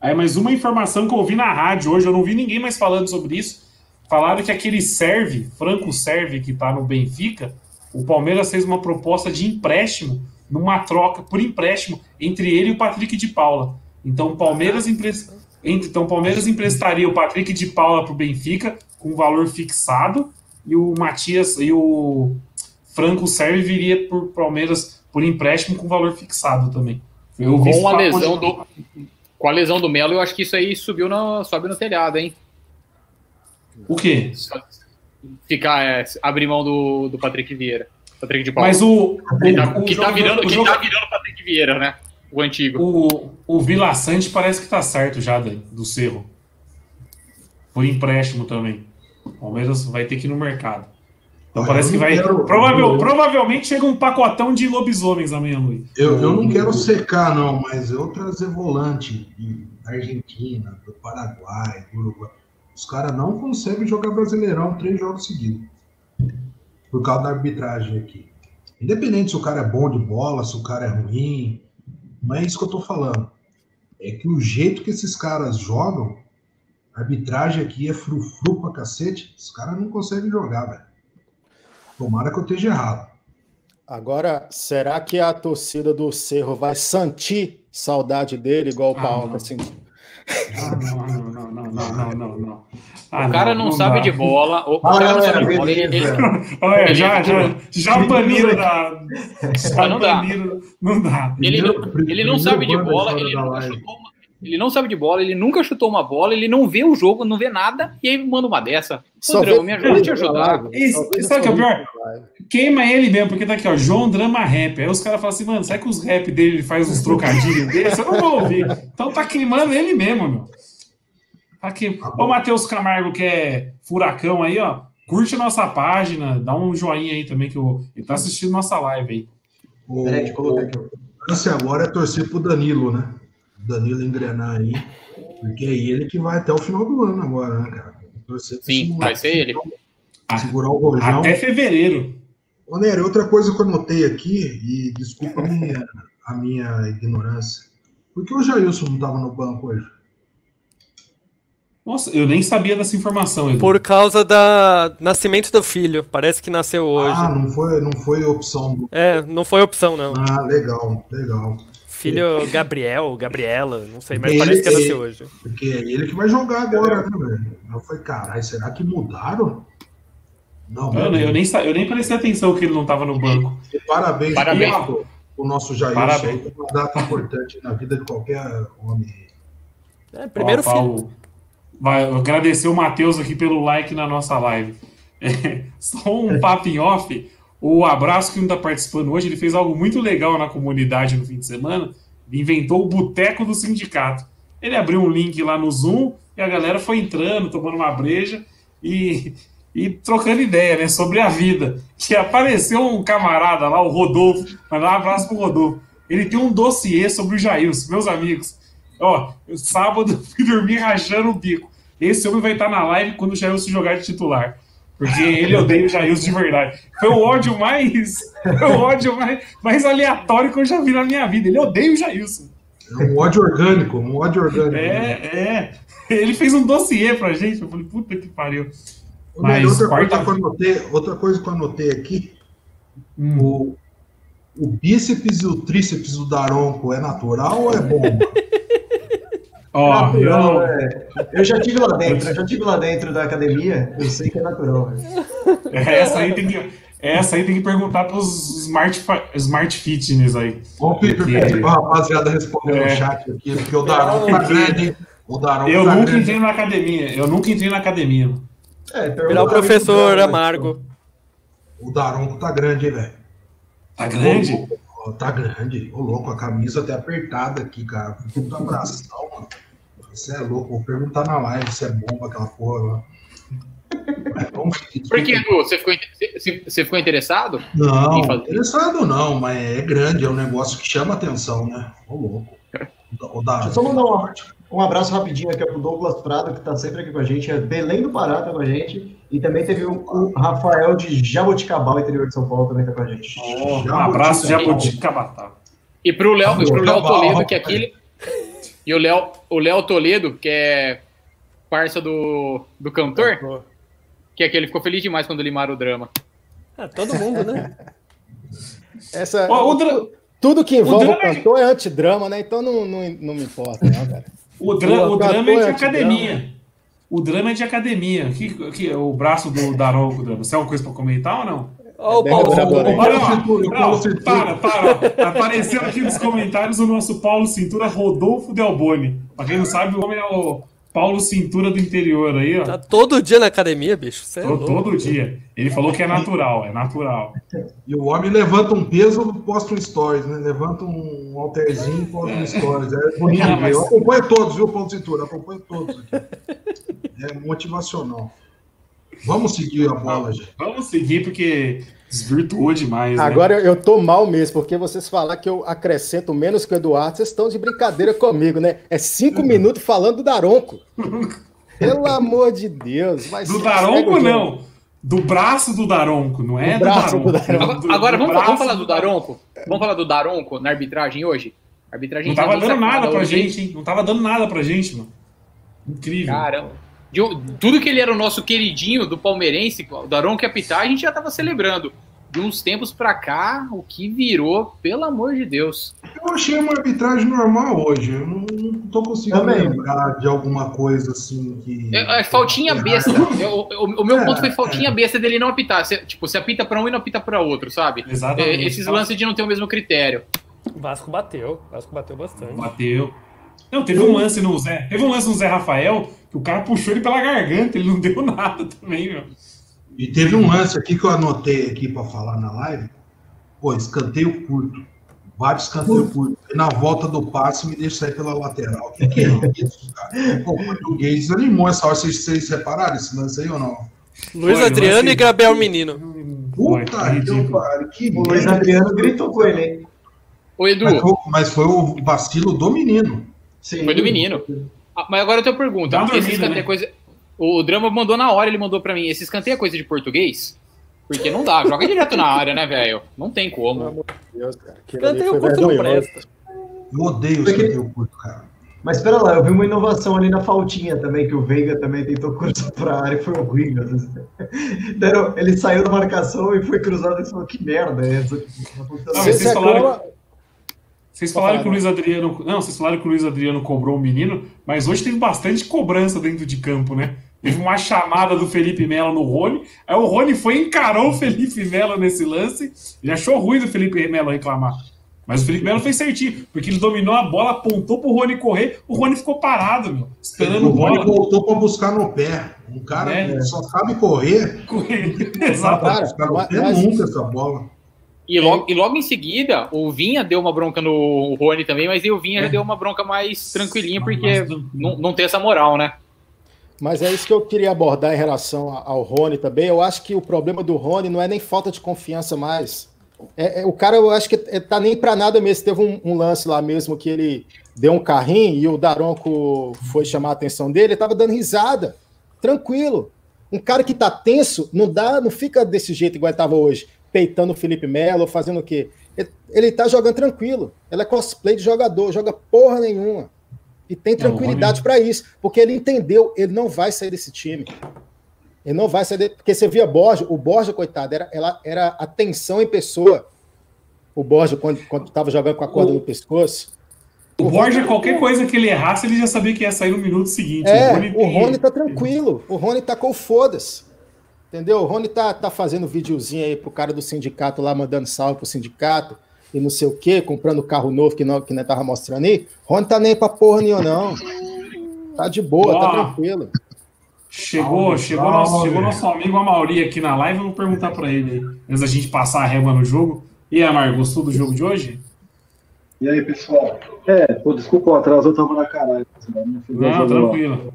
Aí, mais uma informação que eu ouvi na rádio hoje, eu não vi ninguém mais falando sobre isso. Falaram que aquele serve, Franco Serve, que está no Benfica, o Palmeiras fez uma proposta de empréstimo, numa troca por empréstimo entre ele e o Patrick de Paula. Então, o Palmeiras empresta então, o Palmeiras emprestaria o Patrick de Paula para o Benfica com valor fixado e o Matias e o Franco Serve viria por Palmeiras por empréstimo com valor fixado também. Eu com a lesão do com a lesão do Melo, eu acho que isso aí subiu no, sobe no telhado, hein? O quê? Ficar é, abrir mão do, do Patrick Vieira. Patrick de Paula. Mas o, o, o que, tá virando, o que tá virando Patrick Vieira, né? O antigo. O, o Vila Sante parece que tá certo já do Cerro. Por empréstimo também. O Palmeiras vai ter que ir no mercado. Então ah, parece que vai. Quero... Provavel, provavelmente chega um pacotão de lobisomens amanhã, Luiz. Eu, eu não quero secar, não, mas eu trazer volante da Argentina, do Paraguai, do Uruguai. Os caras não conseguem jogar Brasileirão três jogos seguidos. Por causa da arbitragem aqui. Independente se o cara é bom de bola, se o cara é ruim, não é isso que eu tô falando. É que o jeito que esses caras jogam, a arbitragem aqui é frufru pra cacete, os caras não conseguem jogar, velho. Tomara que eu esteja errado. Agora, será que a torcida do Cerro vai sentir saudade dele, igual o ah, Paulo tá sentindo? Não, não, não, não, não, não, não. Ah, o cara não, não sabe dá. de bola. O, ah, cara não sabe de bola. Ele, ele, Olha, já, já, já baniram da. Já não dá. Não dá. Ele, ele não sabe de bola, ele nunca chutou uma, ele não sabe de bola, ele nunca chutou uma bola, ele não vê o jogo, não vê nada, e aí manda uma dessa. Só Drama, me ajuda a te ajudar. sabe o que é o pior? Queima ele mesmo, porque tá aqui, ó, João Drama Rap. Aí os caras falam assim, mano, será que os rap dele faz uns trocadilhos desse? Eu não vou ouvir. Então tá queimando ele mesmo, meu. Tá aqui. Ô, Matheus Camargo, que é furacão aí, ó. Curte a nossa página, dá um joinha aí também, que eu, ele tá assistindo nossa live aí. O, o, o, agora é torcer pro Danilo, né? Danilo engrenar aí, porque é ele que vai até o final do ano agora, né, cara? Sim, vai ser ele. Segurar o rojão. Até fevereiro. Ô, Nery, outra coisa que eu notei aqui, e desculpa a minha, a minha ignorância, por que o Jailson não estava no banco hoje? Nossa, eu nem sabia dessa informação. Edu. Por causa da nascimento do filho. Parece que nasceu hoje. Ah, não foi, não foi opção. É, não foi opção, não. Ah, legal, legal. Filho Gabriel, Gabriela, não sei, mas ele, parece que nasceu ser hoje. Porque é ele que vai jogar agora, né, velho? Eu falei, caralho, será que mudaram? Não, Mano, eu nem, eu nem prestei atenção que ele não estava no banco. E, parabéns, parabéns. Pro, o nosso Jair parabéns. aí, uma data importante na vida de qualquer homem. É, primeiro Ó, filho. Vai agradecer o Matheus aqui pelo like na nossa live. É, só um papo em off. O Abraço, que não está participando hoje, ele fez algo muito legal na comunidade no fim de semana. Ele inventou o Boteco do Sindicato. Ele abriu um link lá no Zoom e a galera foi entrando, tomando uma breja e, e trocando ideia né, sobre a vida. Que apareceu um camarada lá, o Rodolfo, mandar um abraço pro Rodolfo. Ele tem um dossiê sobre o Jailson, meus amigos. Ó, eu, sábado fui dormir rachando o bico. Esse homem vai estar na live quando o Jailson jogar de titular. Porque ele odeia o Jailson de verdade. Foi o ódio mais. Foi o ódio mais, mais aleatório que eu já vi na minha vida. Ele odeia o Jailson. É um ódio orgânico, um ódio orgânico. É, né? é. Ele fez um dossiê pra gente. Eu falei, puta que pariu. Mas, outra, quarta... coisa que eu anotei, outra coisa que eu anotei aqui: hum. o, o bíceps e o tríceps do Daronco é natural ou é bomba? Ó, oh, eu... É. eu já tive lá dentro, eu já tive lá dentro da academia, eu sei que é natural. É, essa aí tem que, essa aí tem que perguntar para os smart, smart fitness aí. Vamos pedir para a rapaziada responder é. no chat aqui, porque o Daron tá grande. O Daron eu tá nunca grande. entrei na academia, eu nunca entrei na academia. É, Virar o professor Amargo. O Daronco tá grande, hein, velho? Tá grande? tá grande. Ô, louco, a camisa até apertada aqui, cara. Puta abração, mano. Você é louco, vou perguntar na live se é bomba aquela porra lá. Por que, Edu? Você ficou, você ficou interessado? Não, interessado não, mas é grande, é um negócio que chama atenção, né? Ô, louco. O da... Deixa eu só mandar um, um abraço rapidinho aqui pro Douglas Prado, que está sempre aqui com a gente, é Belém do Pará tá com a gente, e também teve o, o Rafael de Jaboticabal, interior de São Paulo, também tá com a gente. Oh, um abraço, Jaboticabal. E pro Léo, e pro Léo Toledo, que é aquele... E o Léo, o Léo Toledo, que é parça do, do cantor, que é que ele ficou feliz demais quando limaram o drama. Ah, todo mundo, né? Essa, oh, o dra... Tudo que envolve o, o cantor é... é antidrama, né? Então não, não, não me importa, não, cara. O, dra o, o drama é de é academia. O drama é de academia. Que, que, o braço do Daronco, Você tem alguma coisa para comentar ou não? Olha o Paulo Cintura. Para, para. Apareceu aqui nos comentários o nosso Paulo Cintura Rodolfo Delboni. Pra quem não sabe, o homem é o Paulo Cintura do interior aí, ó. Tá todo dia na academia, bicho. É todo, todo, dia. Ele falou que é natural, é natural. E o homem levanta um peso, posta um stories, né? Levanta um halterzinho e posta um stories. É bonito. Não, mas... Eu acompanho todos, viu, Paulo Cintura? Acompanho todos aqui. É motivacional. Vamos seguir a bola, gente. Vamos seguir, porque Desvirtuou demais. Né? Agora eu tô mal mesmo, porque vocês falar que eu acrescento menos que o Eduardo, vocês estão de brincadeira comigo, né? É cinco uhum. minutos falando do Daronco. Pelo amor de Deus. do Daronco, não. Do braço do Daronco, não é do, do Daronco. Do Daronco. Agora, agora vamos, vamos, falar do Daronco? Vamos falar do Daronco na arbitragem hoje? A arbitragem não tava dando nada pra hoje. gente, hein? Não tava dando nada pra gente, mano. Incrível. Caramba. De, tudo que ele era o nosso queridinho do palmeirense, o Daron Capital, a gente já estava celebrando. De uns tempos para cá, o que virou, pelo amor de Deus. Eu achei uma arbitragem normal hoje. Eu não, não tô conseguindo Também. lembrar de alguma coisa assim que. É, é faltinha besta. Eu, o, o, meu é, ponto foi faltinha é. besta dele não apitar. Você, tipo, você apita para um e não apita para outro, sabe? Exatamente. É, esses lances de não ter o mesmo critério. O Vasco bateu. O Vasco bateu bastante. Bateu. Não, teve um lance no Zé. Teve um lance no Zé Rafael que o cara puxou ele pela garganta, ele não deu nada também, meu. E teve um lance aqui que eu anotei aqui para falar na live. Pô, escanteio curto. Vários escanteios curtos. E na volta do passe me deixa sair pela lateral. O que, que é isso, cara? Pô, o português desanimou essa hora. Vocês, vocês repararam esse lance aí ou não? Luiz Foi, Adriano e Gabriel Menino. Puta que pariu. O Luiz Adriano gritou com ele, hein? Ô, Edu. Mas foi, mas foi o vacilo do menino. Sim. Foi do menino. Ah, mas agora eu tenho uma pergunta. Dormindo, esse escanteio né? coisa. O Drama mandou na hora, ele mandou pra mim. Esse escanteio é coisa de português? Porque não dá, joga direto na área, né, velho? Não tem como. Pelo amor de Deus, cara. Escanteio curto não presta. Eu odeio o escanteio curto, cara. Mas espera lá, eu vi uma inovação ali na faltinha também, que o Veiga também tentou cruzar pra área e foi horrível. Ele saiu da marcação e foi cruzado e falou, que merda é essa? Não, vocês falaram... Vocês falaram que o Luiz Adriano. Não, vocês falaram que o Luiz Adriano cobrou o menino, mas hoje teve bastante cobrança dentro de campo, né? Teve uma chamada do Felipe Melo no Rony. Aí o Rony foi e encarou o Felipe Melo nesse lance. Ele achou ruim do Felipe Melo reclamar. Mas o Felipe Melo fez certinho, porque ele dominou a bola, apontou pro Rony correr, o Rony ficou parado, meu, esperando o bola. O Rony voltou para buscar no pé. Um cara é. que só sabe correr. Correr, exato. Cara, mas, mas, nunca essa bola. E logo, e logo em seguida, o Vinha deu uma bronca no Rony também, mas o Vinha já deu uma bronca mais tranquilinha, porque não, não tem essa moral, né? Mas é isso que eu queria abordar em relação ao Rony também. Eu acho que o problema do Rony não é nem falta de confiança mais. É, é o cara, eu acho que é, tá nem para nada mesmo. Teve um, um, lance lá mesmo que ele deu um carrinho e o Daronco foi chamar a atenção dele, ele tava dando risada, tranquilo. Um cara que tá tenso, não dá, não fica desse jeito igual ele tava hoje peitando o Felipe Melo, fazendo o quê? Ele, tá jogando tranquilo. Ele é cosplay de jogador, joga porra nenhuma. E tem tranquilidade para isso, porque ele entendeu, ele não vai sair desse time. Ele não vai sair, de... porque você via Borja, o Borja, coitado, era, ela, era a tensão em pessoa. O Borja, quando, quando tava jogando com a corda o... no pescoço. O, o Borja, Rony... qualquer coisa que ele errasse, ele já sabia que ia sair no minuto seguinte. É, o Rony, o Rony tá tranquilo. O Rony tá com foda-se. Entendeu? O Rony tá, tá fazendo videozinho aí pro cara do sindicato lá, mandando salve pro sindicato e não sei o quê, comprando carro novo que não, que não tava mostrando aí. Rony tá nem pra porra nenhuma, não. Tá de boa, tá tranquilo. Chegou, salve, chegou, salve. Nosso, chegou nosso amigo Amauri aqui na live, vamos perguntar para ele antes da gente passar a régua no jogo. E aí, Amar, gostou do jogo de hoje? E aí, pessoal? É, pô, desculpa o atraso, eu tava na caralho. Não, tranquilo.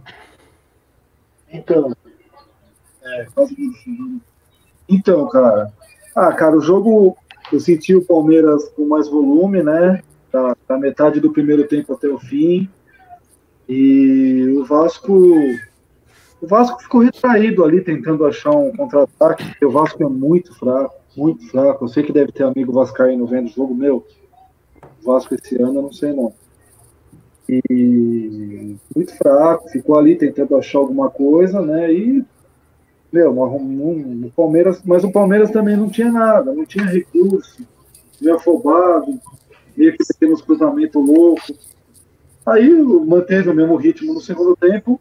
Então, Então, cara. Ah, cara, o jogo eu senti o Palmeiras com mais volume, né? Da, da metade do primeiro tempo até o fim. E o Vasco. O Vasco ficou retraído ali, tentando achar um contra-ataque, o Vasco é muito fraco, muito fraco. Eu sei que deve ter amigo Vascaíno vendo o jogo, meu. O Vasco esse ano eu não sei não. E muito fraco, ficou ali tentando achar alguma coisa, né? E, meu, um, o Palmeiras, mas o Palmeiras também não tinha nada, não tinha recurso, meio afobado, meio que tendo uns cruzamentos loucos. Aí manteve o mesmo ritmo no segundo tempo,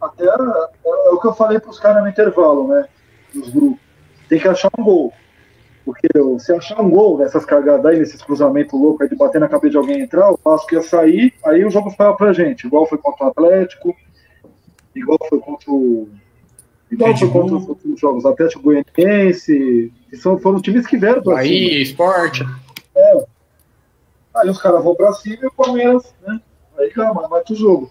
até é, é o que eu falei para os caras no intervalo, né? Nos grupos. Tem que achar um gol. Porque se achar um gol nessas cagadas aí, nesses cruzamentos loucos aí de bater na cabeça de alguém entrar, o Vasco ia sair, aí o jogo ficava pra gente. Igual foi contra o Atlético, igual foi contra o. Igual foi contra os outros jogos, Atlético Goianiense, que são, foram times que vieram pra aí, cima. Aí, esporte. É. Aí os caras vão pra cima e o Palmeiras, né? Aí calma, mata o jogo.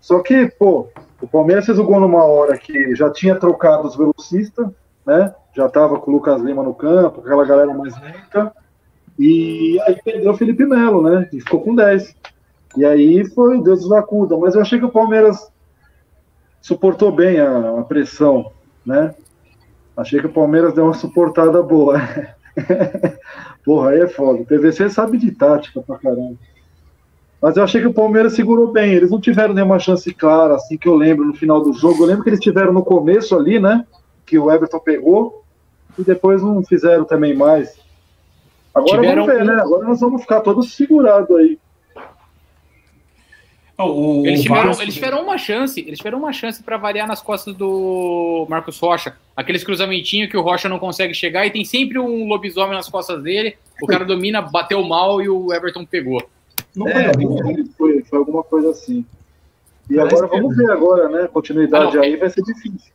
Só que, pô, o Palmeiras fez o gol numa hora que já tinha trocado os velocistas, né? Já estava com o Lucas Lima no campo, aquela galera mais lenta. E aí perdeu o Felipe Melo, né? E ficou com 10. E aí foi Deus nos acuda. Mas eu achei que o Palmeiras suportou bem a, a pressão, né? Achei que o Palmeiras deu uma suportada boa. Porra, aí é foda. O PVC sabe de tática pra caramba. Mas eu achei que o Palmeiras segurou bem. Eles não tiveram nenhuma chance clara, assim que eu lembro no final do jogo. Eu lembro que eles tiveram no começo ali, né? Que o Everton pegou. E depois não fizeram também mais. Agora tiveram vamos ver, né? Agora nós vamos ficar todos segurados aí. Oh, eles, tiveram, Vasco... eles tiveram uma chance, eles tiveram uma chance para variar nas costas do Marcos Rocha. Aqueles cruzamentinhos que o Rocha não consegue chegar e tem sempre um lobisomem nas costas dele. O cara domina, bateu mal e o Everton pegou. Não é, foi, foi, foi, alguma coisa assim. E Parece agora vamos ver agora, né? Continuidade não, aí vai ser difícil.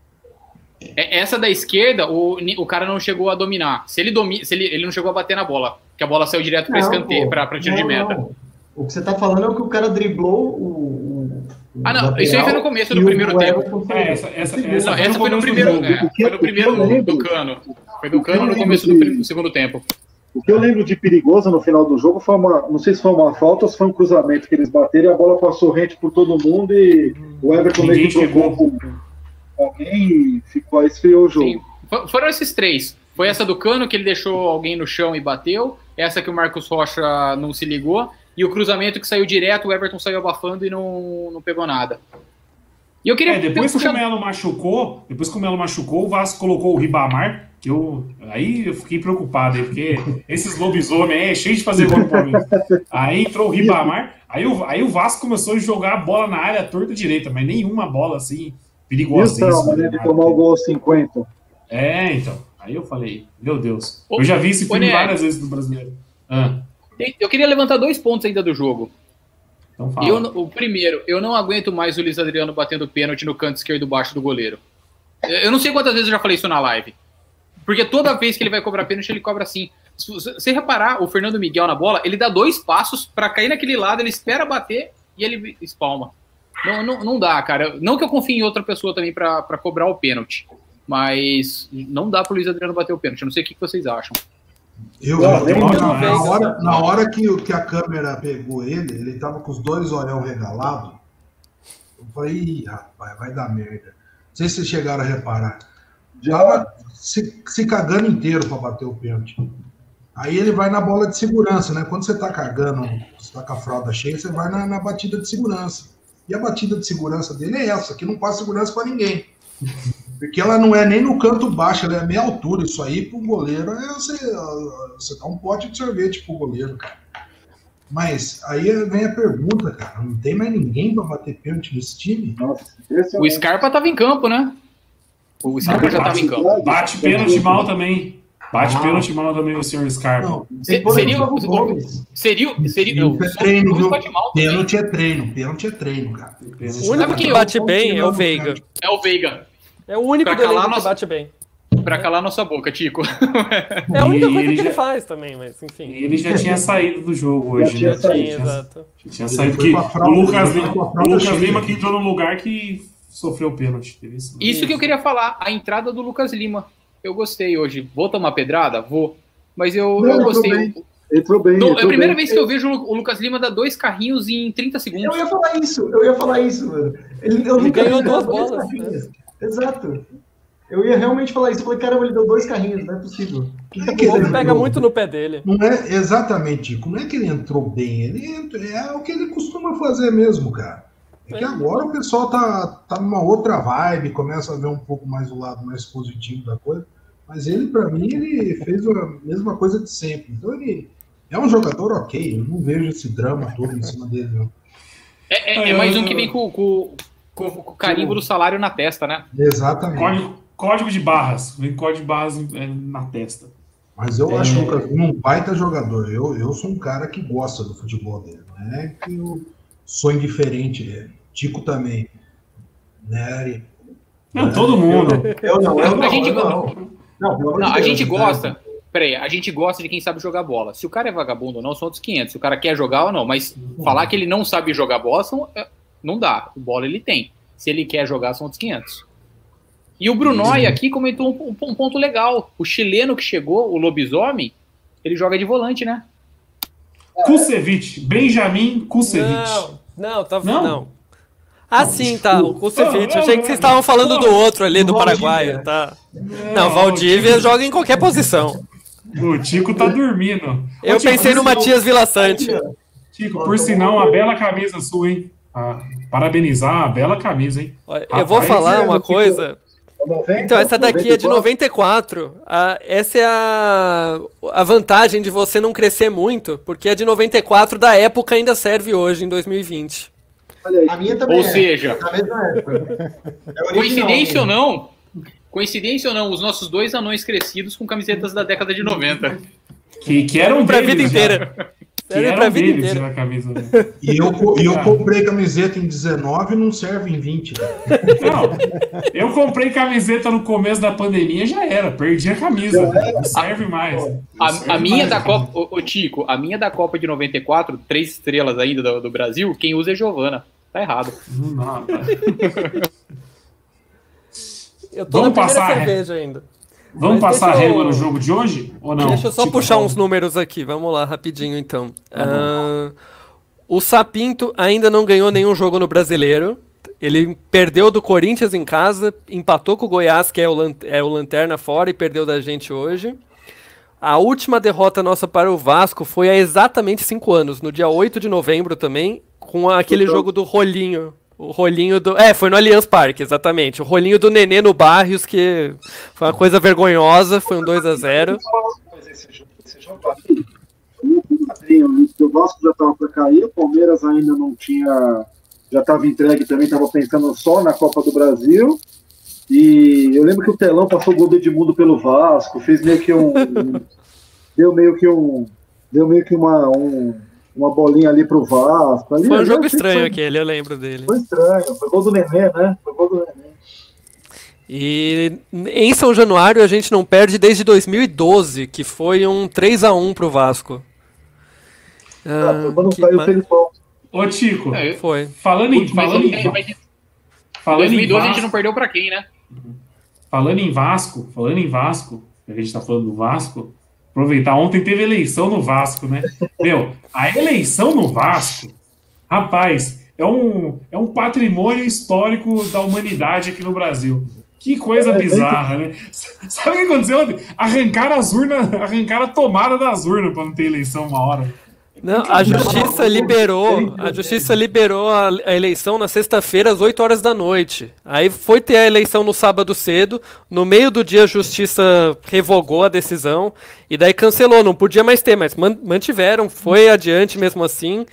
É, essa da esquerda, o, o cara não chegou a dominar. Se ele domina, se ele, ele não chegou a bater na bola, que a bola saiu direto para escanteio, para tiro de meta. Não. O que você tá falando é que o cara driblou o. o ah, não, isso aí foi no começo do primeiro tempo. É, essa, essa, essa, não, essa foi no primeiro, é, foi no primeiro do cano. Foi do cano no começo do segundo tempo. O que eu lembro de perigoso no final do jogo foi uma. Não sei se foi uma falta ou se foi um cruzamento que eles bateram e a bola passou rente por todo mundo e o Everton meio que trocou alguém e ficou aí, esfriou o jogo. Sim. Foram esses três. Foi essa do Cano que ele deixou alguém no chão e bateu. Essa que o Marcos Rocha não se ligou. E o cruzamento que saiu direto, o Everton saiu abafando e não, não pegou nada. E eu queria. É, depois que o Melo machucou, depois que o Melo machucou, o Vasco colocou o Ribamar que eu, aí eu fiquei preocupado, aí, porque esses lobisomens aí é cheio de fazer gol no mim. Aí entrou o Ribamar, aí o, aí o Vasco começou a jogar a bola na área torta direita, mas nenhuma bola assim perigosa. Isso, assim, ele tomou o gol 50. É, então. Aí eu falei, meu Deus. eu já vi esse filme várias vezes do brasileiro. Ah. Eu queria levantar dois pontos ainda do jogo. Então fala. Eu, o primeiro, eu não aguento mais o Luiz Adriano batendo pênalti no canto esquerdo baixo do goleiro. Eu não sei quantas vezes eu já falei isso na live. Porque toda vez que ele vai cobrar pênalti, ele cobra assim. Se você reparar, o Fernando Miguel na bola, ele dá dois passos para cair naquele lado, ele espera bater e ele espalma. Não, não, não dá, cara. Não que eu confie em outra pessoa também para cobrar o pênalti. Mas não dá pro Luiz Adriano bater o pênalti. Eu não sei o que vocês acham. Eu, eu, na, hora, na hora que, que a câmera pegou ele, ele tava com os dois olhão regalados. Eu falei, rapaz, vai dar merda. Não sei se vocês chegaram a reparar. Já se, se cagando inteiro para bater o pênalti. Aí ele vai na bola de segurança, né? Quando você tá cagando, você tá com a fralda cheia, você vai na, na batida de segurança. E a batida de segurança dele é essa, que não passa segurança para ninguém. Porque ela não é nem no canto baixo, ela é meia altura. Isso aí pro goleiro é você, você dá um pote de sorvete pro goleiro, cara. Mas aí vem a pergunta, cara. Não tem mais ninguém para bater pênalti nesse time? Nossa, é o Scarpa tava em campo, né? O Scarpa já estava em campo. Bate pênalti mal também. Bate ah. pênalti mal também o senhor Scarpa. Não, seria, seria, seria, é treino, viu? Pênalti é treino, pênalti é treino, cara. O único que bate bem é o Veiga. É o Veiga. É o único do elenco que bate bem. Pra calar nossa boca, Tico. É a única coisa que ele faz também, mas enfim. Ele já tinha saído do jogo hoje, né? Já tinha, exato. Já tinha saído que o Lucas, Lima, o Lucas Lima que entrou num lugar que sofreu o pênalti. Isso. isso que eu queria falar, a entrada do Lucas Lima. Eu gostei hoje. Vou tomar pedrada? Vou. Mas eu, Não, eu gostei. entrou bem. Entrou bem. No- é a entrou primeira bem. vez que eu vejo o Lucas Lima dar dois carrinhos em 30 segundos. Eu ia falar isso, eu ia falar isso, mano. Ele, eu Ele nunca ganhou duas dois bolas, carrinhos. Exato. Eu ia realmente falar isso. Eu falei, caramba, ele deu dois carrinhos, não é possível. O que É que ele acontecendo? Pega muito no pé dele. Não é exatamente, não é que ele entrou bem, ele entra- é o que ele costuma fazer mesmo, cara. É que agora o pessoal tá, tá numa outra vibe, começa a ver um pouco mais o lado mais positivo da coisa. Mas ele, pra mim, ele fez a mesma coisa de sempre. Então ele é um jogador ok, eu não vejo esse drama todo em cima dele, não. É, é- é mais um que vem com, com- com- com o carimbo do salário na testa, né? Exatamente. Código, código de barras. Vem código de barras é, na testa. Mas eu É. acho o Lucas Lima um baita jogador. Eu, eu sou um cara que gosta do futebol dele. Não é que eu sou indiferente. é. Tico também. Né? Não, todo mundo. Eu não, eu não. A gente eu não. Não, amor Não, de a gente né? gosta. Peraí, a gente gosta de quem sabe jogar bola. Se o cara é vagabundo ou não, são outros 500. Se o cara quer jogar ou não. Mas falar que ele não sabe jogar bola, são- é, não dá. O bola ele tem. Se ele quer jogar, são outros 500. E o Brunói aqui comentou um, um- um ponto legal. O chileno que chegou, o lobisomem, ele joga de volante, né? Kusevich. Benjamin Kusevich. Não, não, tá Não? não. Ah, sim, tá. O Kusevich. Achei que vocês estavam falando do outro ali, do. Paraguai. Tá. Não, Valdívia joga em qualquer posição. O Tico tá dormindo. Eu Ô, Tico, pensei no Matias Vila Sante. Tico, por sinal, uma bela camisa sua, hein? Ah, parabenizar, a bela camisa, hein? Olha, Eu vou Rapaz, falar é, uma coisa. 90, Então, essa daqui é de 94. 94. Ah, essa é a, a vantagem de você não crescer muito, porque a de 94 da época ainda serve hoje, em 2020. Olha aí. A minha também Ou é. seja, Na mesma época. É original, coincidência ou né? não, coincidência ou não, os nossos dois anões crescidos com camisetas da década de 90. Que, que eram Pra deles, vida já. inteira. Que Serve eram pra vida deles inteira. já a camisa. né? E eu, e eu comprei camiseta em 19 e não serve em 20. cara. Não, eu comprei camiseta no começo da pandemia, já era, perdi a camisa. Não serve mais. Não serve A, a minha mais. da Copa, ô, Tico, a minha da Copa de 94, três estrelas ainda do, do Brasil, quem usa é Giovana. Tá errado. Não dá, tá. Eu tô Vamos na primeira passar, cerveja ainda. Vamos Mas passar a eu- régua no jogo de hoje? Ou não? Deixa eu só Tipo, puxar uns números aqui. Vamos lá, rapidinho então. Ah, o Sapinto ainda não ganhou nenhum jogo no brasileiro. Ele perdeu do Corinthians em casa, empatou com o Goiás, que é o, lan- é o Lanterna fora, e perdeu da gente hoje. A última derrota nossa para o Vasco foi há exatamente cinco anos, no dia 8 de novembro também, com aquele jogo do rolinho. O rolinho do. É, foi no Allianz Parque, exatamente. O rolinho do Nenê no Barrios, que foi uma coisa vergonhosa, foi um 2 a 0 Mas esse jogo, esse jogo aqui, foi um padrinho, né? o Vasco já estava para cair, o Palmeiras ainda não tinha, já estava entregue também, estava pensando só na Copa do Brasil. E eu lembro que o Telão passou o gol do Edmundo pelo Vasco, fez meio que um. um- deu meio que um. Deu meio que uma, um- uma bolinha ali pro Vasco. Ali, Foi um jogo estranho foi- aquele, eu lembro dele. Foi estranho, foi gol do Nenê, né? Foi gol do Nenê. E em São Januário a gente não perde desde 2012, que foi um 3 a 1 pro Vasco. Ah, Ah, que saiu o ma- Felipão. Ô, Tico, É, Foi. falando em, mas, falando em, mas em falando em 2012 a gente Vasco, não perdeu pra quem, né? falando em Vasco, falando em Vasco, a gente tá falando do Vasco, aproveitar, ontem teve eleição no Vasco, né? Meu, a eleição no Vasco, rapaz, é um, é um patrimônio histórico da humanidade aqui no Brasil. Que coisa bizarra, né? Sabe o que aconteceu ontem? Arrancaram as urnas, arrancaram a tomada das urnas para não ter eleição uma hora. Não, a justiça liberou, a justiça liberou a, a eleição na sexta-feira às 8 horas da noite. Aí foi ter a eleição no sábado cedo, no meio do dia a justiça revogou a decisão e daí cancelou, não podia mais ter, mas man- mantiveram, foi adiante mesmo assim.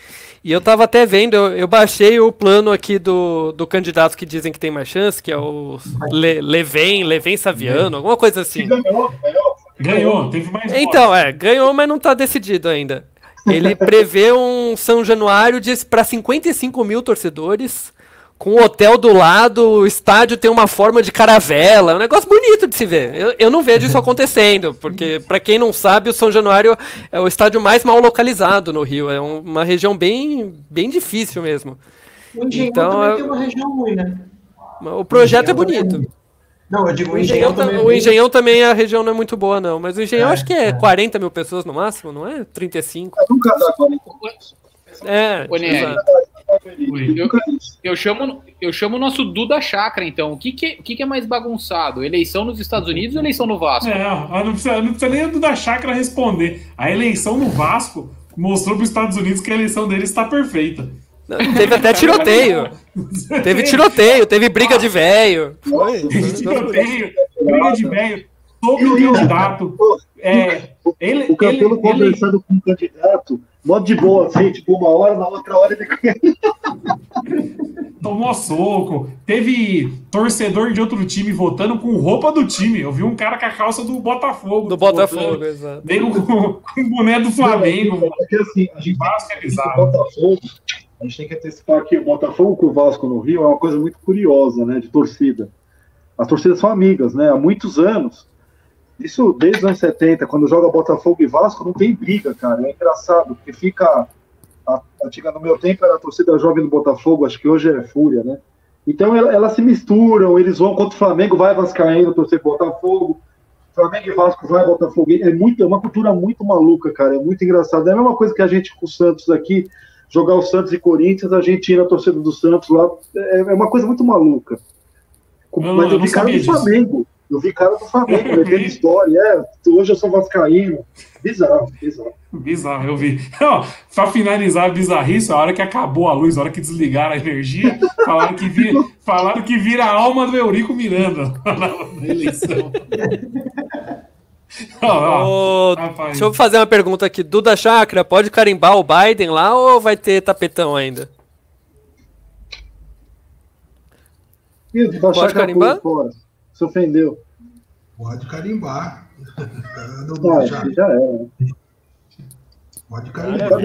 E eu tava até vendo, eu, eu baixei o plano aqui do, do candidato que dizem que tem mais chance, que é o Le, Leven, Leven Saviano, alguma coisa assim. Ganhou, ganhou. Ganhou, teve mais Então, é, ganhou, mas não tá decidido ainda. Ele prevê um São Januário para 55 mil torcedores, com o hotel do lado, o estádio tem uma forma de caravela, é um negócio bonito de se ver. Eu, eu não vejo isso acontecendo, porque, para quem não sabe, o São Januário é o estádio mais mal localizado no Rio, é um- uma região bem, bem difícil mesmo. O Engenhão Então, também eu- tem uma região ruim, né? O projeto é bonito. Não, eu digo o Engenhão, também. É o Engenhão também a região não é muito boa, não. Mas o Engenhão é, acho que é, é 40 mil pessoas no máximo, não é? 35. nunca dá 40 É, Ô, eu, eu, chamo, eu chamo o nosso Duda Chakra, então. O que, que, o que, que é mais bagunçado? Eleição nos Estados Unidos ou eleição no Vasco? É, não precisa, não precisa nem o Duda Chakra responder. A eleição no Vasco mostrou para os Estados Unidos que a eleição deles está perfeita. Teve até tiroteio. teve tiroteio, teve briga de velho. Teve tiroteio, briga de velho sobre o candidato. É, ele, o Campelo ele, conversando ele... com o candidato, modo de boa, assim, tipo, uma hora, na outra hora ele. Tomou soco. Teve torcedor de outro time votando com roupa do time. Eu vi um cara com a calça do Botafogo. Do Botafogo, exato. Veio com, com o boné do Flamengo. É, porque assim, a gente é bizarro. Botafogo, a gente tem que antecipar que o Botafogo com o Vasco no Rio é uma coisa muito curiosa, né, de torcida. As torcidas são amigas, né, há muitos anos. Isso desde os anos 70, quando joga Botafogo e Vasco, não tem briga, cara. É engraçado, porque fica. A, antiga, no meu tempo era a torcida jovem do Botafogo, acho que hoje é Fúria, né? Então elas ela se misturam, eles vão contra o Flamengo, vai Vascaíno, torcer Botafogo. Flamengo e Vasco vai Botafogo. É, muito, é uma cultura muito maluca, cara. É muito engraçado. É a mesma coisa que a gente com o Santos aqui jogar o Santos e Corinthians, a gente ir na torcida do Santos lá. É, é uma coisa muito maluca. Não, Mas eu, eu vi cara do Flamengo. Eu vi cara do Flamengo, metendo história. É, hoje eu sou vascaíno. Bizarro, bizarro. Bizarro, eu vi. Para finalizar a bizarrice, a hora que acabou a luz, a hora que desligaram a energia, falaram que vira, falaram que vira a alma do Eurico Miranda na eleição. Oh, oh, deixa eu fazer uma pergunta aqui. Duda Chakra, pode carimbar o Biden lá ou vai ter tapetão ainda? Ih, Duda pode carimbar? Fora. Se ofendeu. Pode carimbar. Ah, já é. Pode carimbar.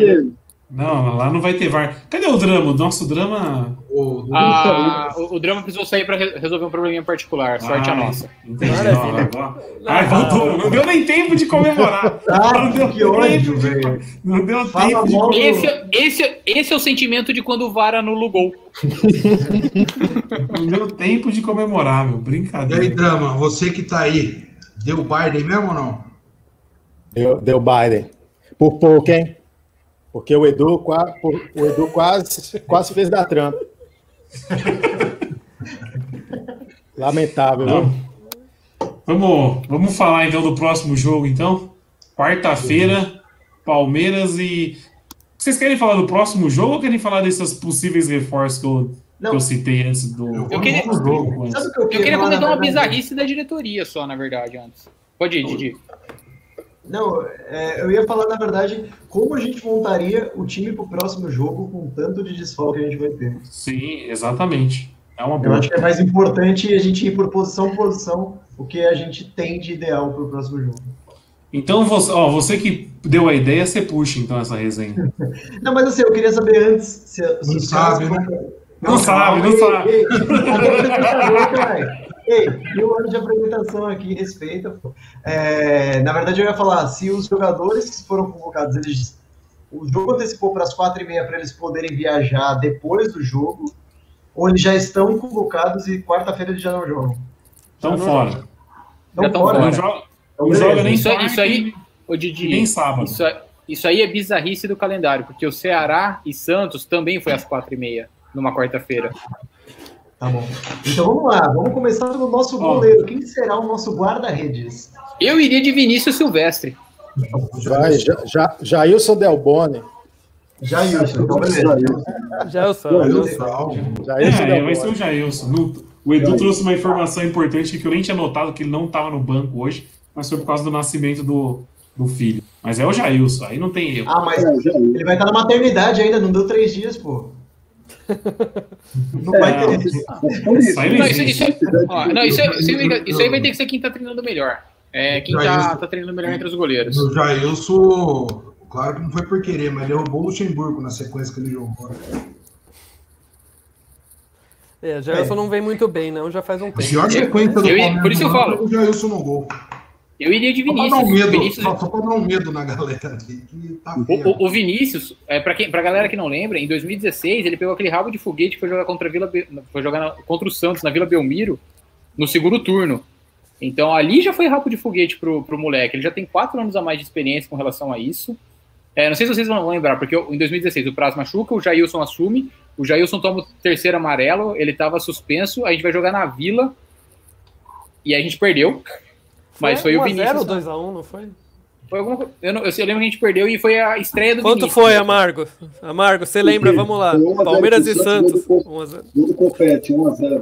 Não, lá não vai ter VAR. Cadê o drama? O nosso drama. O, ah, o, o drama precisou sair para resolver um probleminha particular. Sorte a nossa. Entendi. Não, Ai, voltou. Não deu nem tempo de comemorar. Ah, não deu que ódio, velho. Não deu Fala tempo. De... Esse, esse, esse é o sentimento de quando o VAR anula o gol. não deu tempo de comemorar, meu. Brincadeira. E aí, drama, você que tá aí, deu Biden mesmo ou não? Deu, deu Biden. Por pouco, hein? Porque o Edu, o Edu quase, quase fez da trampa. Lamentável, viu? Vamos, vamos falar então do próximo jogo, então. Quarta-feira, Palmeiras e. Vocês querem falar do próximo jogo ou querem falar desses possíveis reforços que eu, que eu citei antes do. Eu queria, jogo, eu, eu queria comentar uma bizarrice da diretoria só, na verdade, antes. Pode ir, Didi. Não, é, eu ia falar, na verdade, como a gente montaria o time para o próximo jogo com tanto de desfalque que a gente vai ter. Sim, exatamente. É uma boa. Eu acho que é mais importante a gente ir por posição por posição o que a gente tem de ideal para o próximo jogo. Então, você, ó, você que deu a ideia, você puxa então essa resenha. não, mas assim, eu queria saber antes se, se não sabe, né? Não, não sabe, não sabe. Ei, ei, Ei, e o ano de apresentação aqui, respeita. É, na verdade, eu ia falar, se os jogadores que foram convocados, eles, o jogo antecipou para as quatro e meia para eles poderem viajar depois do jogo, ou eles já estão convocados e quarta-feira eles já não jogam? Estão fora. Estão fora. Não joga, não joga nem isso, isso aí, o Didi, nem sábado. Isso, isso aí é bizarrice do calendário, porque o Ceará e Santos também foi às quatro e meia, numa quarta-feira. Tá bom. Então vamos lá, vamos começar pelo nosso goleiro. Quem será o nosso guarda-redes? Eu iria de Vinícius Silvestre. Vai, já, já, Jailson Delboni. Jailson, então beleza. Jailson. Jailson. É, vai ser o Jailson. O Edu trouxe uma informação importante que eu nem tinha notado que ele não estava no banco hoje, mas foi por causa do nascimento do, do filho. Mas é o Jailson, aí não tem erro. Ah, mas ele vai estar na maternidade ainda, não deu três dias, pô. Não vai ter isso. Aí vai ter que ser quem tá treinando melhor. É, quem tá, tá treinando melhor entre os goleiros. O Jailson, claro que não foi por querer, mas derrubou o Luxemburgo na sequência que ele jogou. É, Jailson é. não vem muito bem, não, já faz um tempo. Pior sequência do Palmeiras. Por isso eu falo. O Jailson no gol. Eu iria de Vinícius. Só pra dar um medo, Vinícius... só, dar um medo na galera tá O, o- Vinícius, é, pra, quem, pra galera que não lembra, em 2016 ele pegou aquele rabo de foguete que foi jogar contra a Vila foi jogar na- contra o Santos na Vila Belmiro no segundo turno. Então ali já foi rabo de foguete pro, pro moleque. Ele já tem quatro anos a mais de experiência com relação a isso. É, não sei se vocês vão lembrar, porque em 2016 o Praz machuca, o Jailson assume, o Jailson toma o terceiro amarelo, ele tava suspenso, a gente vai jogar na Vila e a gente perdeu. Mas foi o 1 a Vinícius. 0 2x1, não foi? Foi alguma eu, não- eu, eu lembro que a gente perdeu e foi a estreia do Quanto Vinícius. foi, Amargo? Amargo, você lembra? Vamos lá. Foi 1 a 0 Palmeiras e Santos. Santos, 1 a 0. Gol do Copete, 1x0.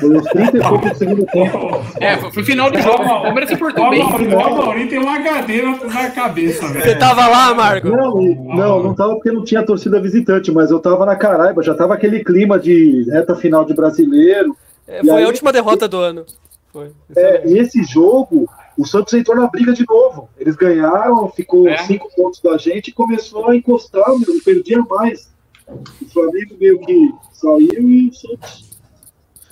Foi os 30 e pouco do segundo tempo. É, foi, foi final do jogo. O Palmeiras se portou O bem. O Amaury tem um HD na, cabeça, Você velho. tava lá, Amargo? Não, não, não tava porque não tinha torcida visitante, mas eu tava na Caraiba, já tava aquele clima de reta final de brasileiro. É, foi aí- a última derrota do ano. Foi. Eu É, esse jogo, o Santos entrou na briga de novo. Eles ganharam, ficou É. cinco pontos da gente e começou a encostar, meu, não perdia mais. O Flamengo meio que saiu e o Santos.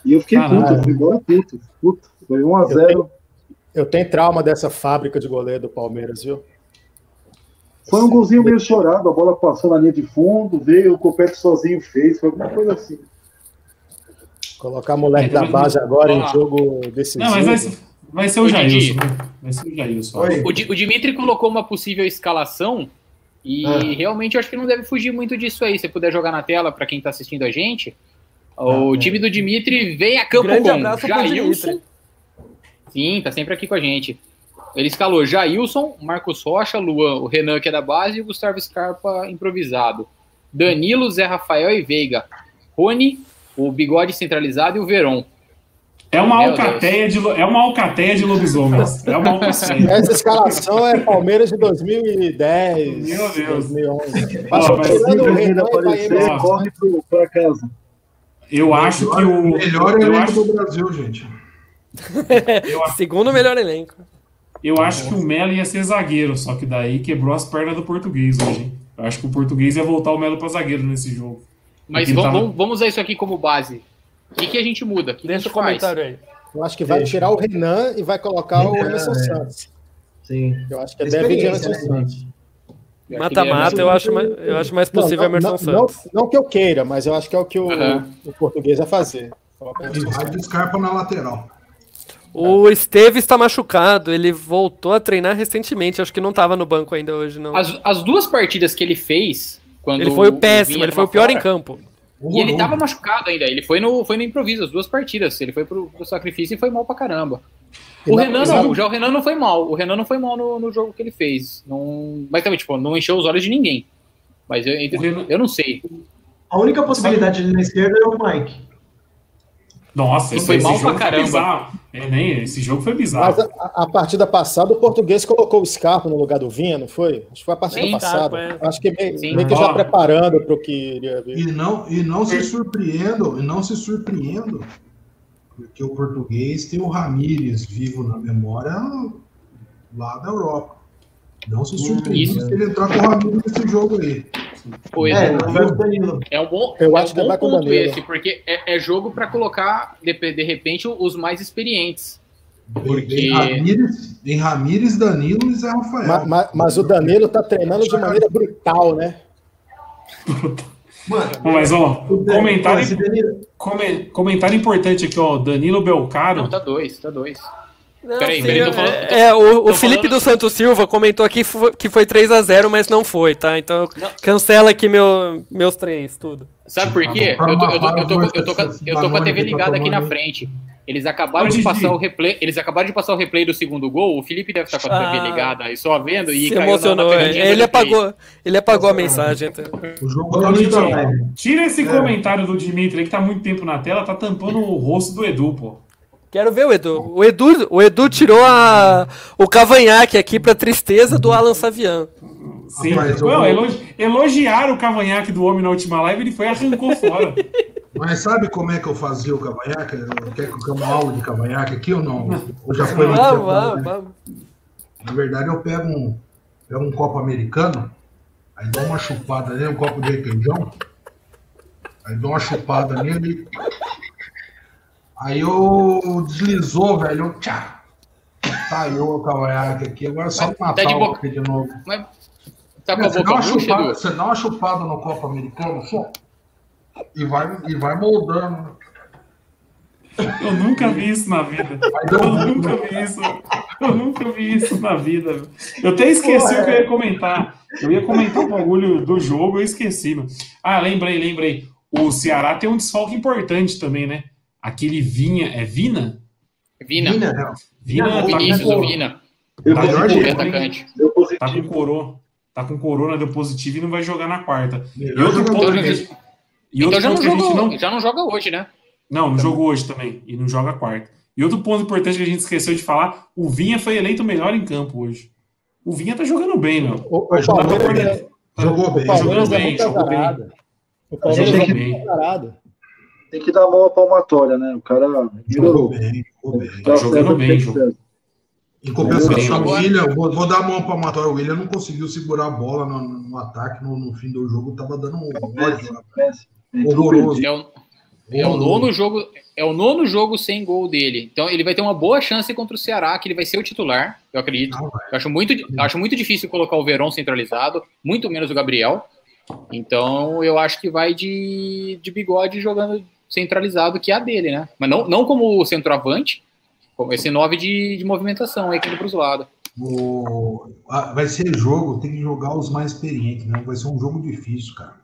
E eu fiquei Caralho. puto, eu fui embora puto. puto. Foi 1x0. Eu tenho trauma dessa fábrica de goleiro do Palmeiras, viu? Foi um golzinho meio chorado, a bola passou na linha de fundo, veio, o Copete sozinho fez, foi alguma coisa assim. Colocar moleque É, da base agora em jogo decisivo. Não, mas vai ser, vai ser o Jailson. Vai ser o Jailson. O, Di- o Dimitri colocou uma possível escalação e Ah. realmente eu acho que não deve fugir muito disso aí. Se puder jogar na tela para quem tá assistindo a gente. O Ah, time do Dimitri vem a campo Grande com Jailson. Sim, tá sempre aqui com a gente. Ele escalou Jailson, Marcos Rocha, Luan, o Renan, que é da base, e o Gustavo Scarpa improvisado. Danilo, Zé Rafael e Veiga. Rony, o bigode centralizado e o Verón. É uma Meu alcateia de, é uma alcateia de lobisomens. É uma alcateia. Essa escalação é Palmeiras de 2010, Meu Deus. 2011. Ó, Só mas tirando o Renan aparecer, corre pro, pra casa. Eu acho que o. melhor eu, elenco acho, do Brasil, gente. eu, Segundo melhor elenco. eu acho que o Melo ia ser zagueiro, só que daí quebrou as pernas do português hoje. Eu acho que o português ia voltar o Melo pra zagueiro nesse jogo. Mas vamos, tava- vamos- usar isso aqui como base. O que, que a gente muda? O que, Deixa o faz? comentário aí. Eu acho que vai tirar o Renan e vai colocar o Renan, Emerson é. Santos. Sim. Eu acho que deve de Experiência, Emerson né, Santos. ele é Mata-mata, eu acho mais, eu acho mais possível não, Emerson não, Santos. Não, não que eu queira, mas eu acho que é o que o, o português vai fazer. O E vai de Scarpa na lateral. O Esteves está machucado, ele voltou a treinar recentemente, acho que não estava no banco ainda hoje, não. As, as duas partidas que ele fez, quando Ele foi o péssimo, ele foi o pior em fora, campo. E ele tava machucado ainda. Ele foi no, foi no improviso, as duas partidas. Ele foi pro, pro sacrifício e foi mal pra caramba. O na- Renan não, já o Renan não foi mal. O Renan não foi mal no, no jogo que ele fez. Não, mas também, tipo, não encheu os olhos de ninguém. Mas eu, eu, eu não sei. A única possibilidade de na esquerda é o Mike. Nossa, esse, foi esse mal jogo pra foi caramba. bizarro. É, nem, esse jogo foi Mas bizarro. a, a partida passada, o português colocou o Scarpa no lugar do Vinha, não foi? Acho que foi a partida Sim, passada. Scarpa, é. Acho que meio, meio que já preparando para o que iria vir. E não, e não se surpreendam, e não se surpreendam, porque o português tem o Ramírez vivo na memória lá da Europa. Não se surpreendam Isso. se ele entrar com o Ramírez nesse jogo aí. Pois É, é, é um bom, Eu é acho um que bom o ponto esse, porque é, é jogo pra colocar, de, de repente, os mais experientes. Porque- Em Ramírez, Danilo e Zé Rafael. Ma- ma- Mas, o Danilo tá treinando de maneira brutal, né? Mano, Mas, ó, comentário, Danilo- comentário importante aqui, ó. Danilo Belcaro. Não, tá dois, tá dois. Não, Peraí, peraí, tô falando- é, é, o, o tô Felipe falando- do Santos Silva comentou aqui que foi 3x0, mas não foi, tá? Então Não. cancela aqui meu, meus três, tudo. Sabe por quê? Tá bom. Eu tô, eu tô- eu tô- eu tô com a- eu tô com a TV tá ligada aqui na frente. Eles acabaram de passar o replay. Eles acabaram de passar o replay do segundo gol. O Felipe deve estar com a TV Ah. ligada aí só vendo e Se caiu na- emocionou, na é. do ele apagou, ele apagou a mensagem. Então. O jogo tá live. Tira esse É. comentário do Dimitri aí que tá muito tempo na tela, tá tampando o rosto do Edu, pô. Quero ver o Edu. O Edu, o Edu tirou a, o cavanhaque aqui pra tristeza do Alan Savian. Sim. Rapaz, eu elogi- elogiaram o cavanhaque do homem na última live, ele foi e arrancou fora. Mas sabe como é que eu fazia o cavanhaque? Quer que eu uma aula de cavanhaque aqui ou não? Ou já foi Vamos, tempo, vamos, né? vamos. Na verdade, eu pego um, pego um copo americano, aí dou uma chupada nele, um copo de requeijão, aí dou uma chupada nele, aí eu deslizou, velho, eu tchá. Saiu o cavanhaque aqui, agora é só Mas matar tá de o boca- de novo. Mas tá com a Você dá, boca chupada, você dá uma chupada no copo americano só e vai, e vai moldando. Eu nunca vi isso na vida. Eu nunca vi isso. Eu nunca vi isso na vida. Eu até esqueci o que eu ia comentar. Eu ia comentar um bagulho do jogo, eu esqueci. Mano. Ah, lembrei, lembrei. O Ceará tem um desfalque importante também, né? Aquele Vinha. É Vina? Vina. Vina, né? Vina tá Vinícius, com, o Vina. Deu Tá O hein? atacante. tá com corona. Tá com corona, deu positivo e não vai jogar na quarta. E outro ponto Então, que a já- gente, e Então outro já não, ponto que a gente joga, não já não joga hoje, né? Não, não jogou hoje também. E não joga quarta. E outro ponto importante que a gente esqueceu de falar: o Vinha foi eleito o melhor em campo hoje. O Vinha tá jogando bem, meu. O, o jogou Palmeiras, bem. é- Jogou bem. o Palmeiras jogou é bem, muito jogou bem. azarado. O Palmeiras é muito azarado. Tem que dar a mão à palmatória, né? O cara Jogou melhorou. bem, jogou bem. Tá jogando bem, jogou. Em compensação, o bem. William, vou, vou dar a mão para o Matório. O William não conseguiu segurar a bola no, no ataque no, no fim do jogo, tava dando um ódio. né? Horroroso. É o, é o nono jogo, é o nono jogo sem gol dele. Então ele vai ter uma boa chance contra o Ceará, que ele vai ser o titular, eu acredito. Não. Eu acho muito, eu acho muito difícil colocar o Verón centralizado, muito menos o Gabriel. Então eu acho que vai de, de bigode jogando centralizado, que é a dele, né? Mas não, não como centroavante, como esse 9 de, de movimentação aí que para os lados. O- a- vai ser jogo, tem que jogar os mais experientes, né? Vai ser um jogo difícil, cara.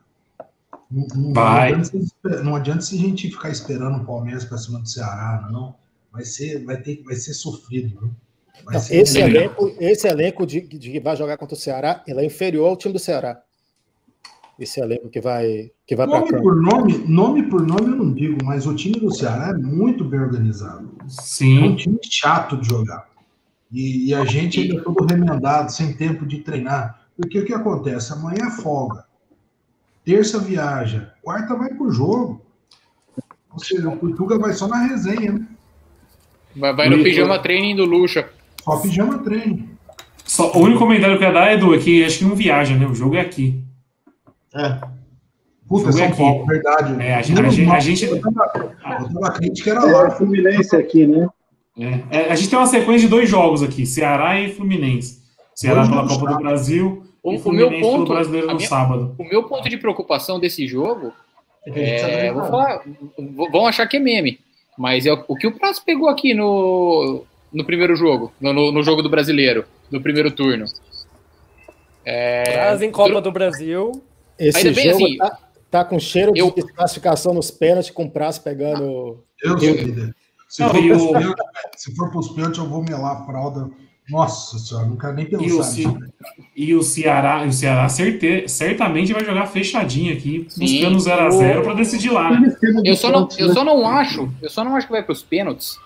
Não, não- Vai. Não, adianta, não adianta se a gente ficar esperando o Palmeiras para cima do Ceará, não. Vai ser, vai ter, vai ser sofrido, viu? Esse elenco, esse elenco de, de que vai jogar contra o Ceará, ele é inferior ao time do Ceará. Esse elenco que vai, que vai para Nome por nome, nome por nome eu não digo, mas o time do Ceará é muito bem organizado. É um Sim. time chato de jogar. E, e a gente ainda todo remendado, sem tempo de treinar. Porque o que acontece? Amanhã é folga. Terça viaja. Quarta vai pro jogo. Ou seja, o Portuga vai só na resenha, né? Vai, vai no pijama training do Lucha. Só pijama treino. Só, o único comentário que eu ia dar, Edu, é que acho que não viaja, né? O jogo é aqui. É. Puta, São é aqui. Paulo, verdade. É, a gente- a gente- a gente- Eu tava, eu tava crítica, era É, lá. Fluminense aqui, né? É, é, a gente tem uma sequência de dois jogos aqui: Ceará e Fluminense. Ceará pela Copa do. Brasil O- e o Fluminense meu pelo ponto- Brasileiro a no minha- sábado. O meu ponto de preocupação desse jogo É a É, vou falar, vão achar que é meme, mas é o, o que o Prazo pegou aqui no, no primeiro jogo, no, no- no jogo do brasileiro, no primeiro turno. Traz em Copa do Brasil. Esse Ainda bem jogo assim, tá, tá com cheiro eu- de desclassificação nos pênaltis, com o Prazo pegando. Eu sou líder. Se Não, for e pros o- pênaltis, se for pros pênaltis, eu vou melar a fralda. Nossa senhora, não quero nem E o, pensar Ce- nisso. e o Ceará, o Ceará certe- certamente vai jogar fechadinho aqui, buscando 0x0 para decidir lá. né? Eu só não, eu só não acho, eu só não acho que vai para os pênaltis,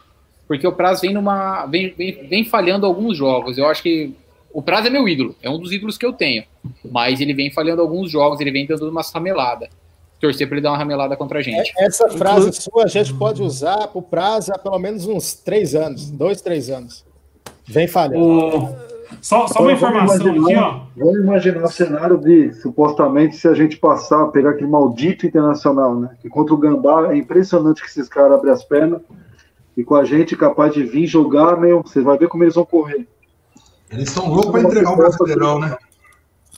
porque o Prazo vem numa, vem, vem, vem falhando alguns jogos. Eu acho que o Prazo é meu ídolo, é um dos ídolos que eu tenho, mas ele vem falhando alguns jogos, ele vem dando umas rameladas. Torcer para ele dar uma ramelada contra a gente. Essa frase sua a gente pode usar para o Prazo há pelo menos uns três anos, dois, três anos. Vem falhando. O- Só, só uma informação aqui, imaginar- ó. Vamos imaginar o cenário de, supostamente, se a gente passar, pegar aquele maldito internacional, né? Que contra o Gambá é impressionante que esses caras abrem as pernas. E com a gente capaz de vir jogar, meu, você vai ver como eles vão correr. Eles estão loucos para entregar o Brasileirão, né?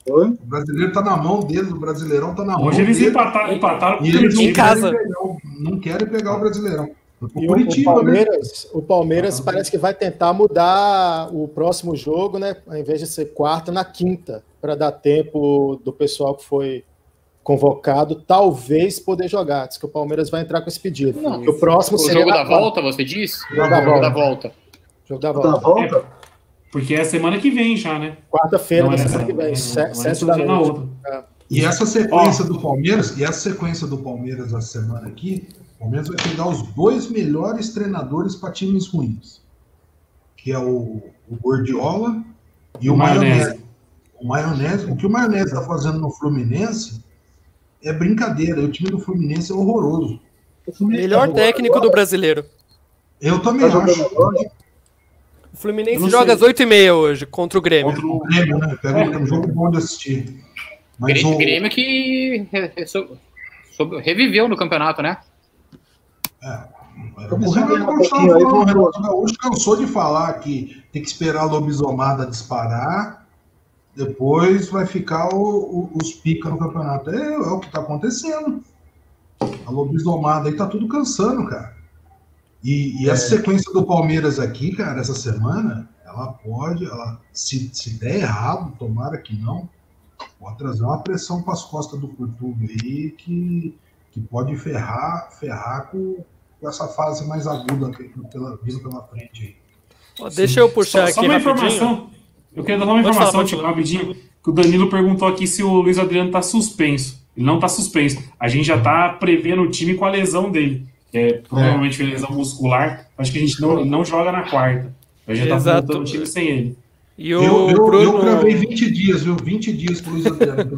Oi? O brasileiro tá na mão deles, o Brasileirão tá na mão Hoje eles deles. empataram, empataram com o E eles não Curitiba. Em casa. querem pegar o- não querem pegar o Brasileirão. O E o, o Curitiba, né? Palmeiras, o Palmeiras parece que vai tentar mudar o próximo jogo, né? Ao invés de ser quarta, na quinta, para dar tempo do pessoal que foi convocado, talvez poder jogar. Diz que o Palmeiras vai entrar com esse pedido. Não. o próximo O seria jogo da quarta. volta, você diz? Jogo O jogo da volta. volta. Jogo da Da volta. volta? Porque é semana que vem já, né? Quarta-feira da é semana que vem, é, é sete da noite. outra. E essa sequência do Palmeiras, e essa sequência do Palmeiras essa semana aqui, o Palmeiras vai pegar os dois melhores treinadores para times ruins. Que é o, o Gordiola e o, O Maionese. Maionese. O Maionese. O que o Maionese está fazendo no Fluminense é brincadeira. O time do Fluminense é horroroso. Melhor técnico do brasileiro. Eu também Tá acho. O Fluminense joga sei. às 8h30 hoje contra o Grêmio. Contra o- Grêmio, né? Pega um jogo bom de assistir. Mas Grêmio, o, Grêmio que re- re- so- so- reviveu no campeonato, né? O Renato, Renato Gaúcho cansou de falar que tem que esperar a lobisomada disparar, depois vai ficar o, o, os pica no campeonato. É, é o que está acontecendo. A lobisomada aí tá tudo cansando, cara. E, e essa é. sequência do Palmeiras aqui, cara, essa semana, ela pode, ela, se, se der errado, tomara que não, pode trazer uma pressão para as costas do Curtubo aí que, que pode ferrar, ferrar com, com essa fase mais aguda que pela, vindo pela frente aí. deixa eu puxar só, aqui. Só uma rapidinho. informação. Eu queria dar uma informação, falar, tipo, rapidinho. Que o Danilo perguntou aqui se o Luiz Adriano está suspenso. Ele não está suspenso. A gente já está prevendo o time com a lesão dele. Que é provavelmente é. lesão muscular. Acho que a gente não, não joga na quarta. A gente já está montando o time sem ele. E o eu, eu, Bruno... eu gravei 20 dias, viu? 20 dias pro Luiz Adriano.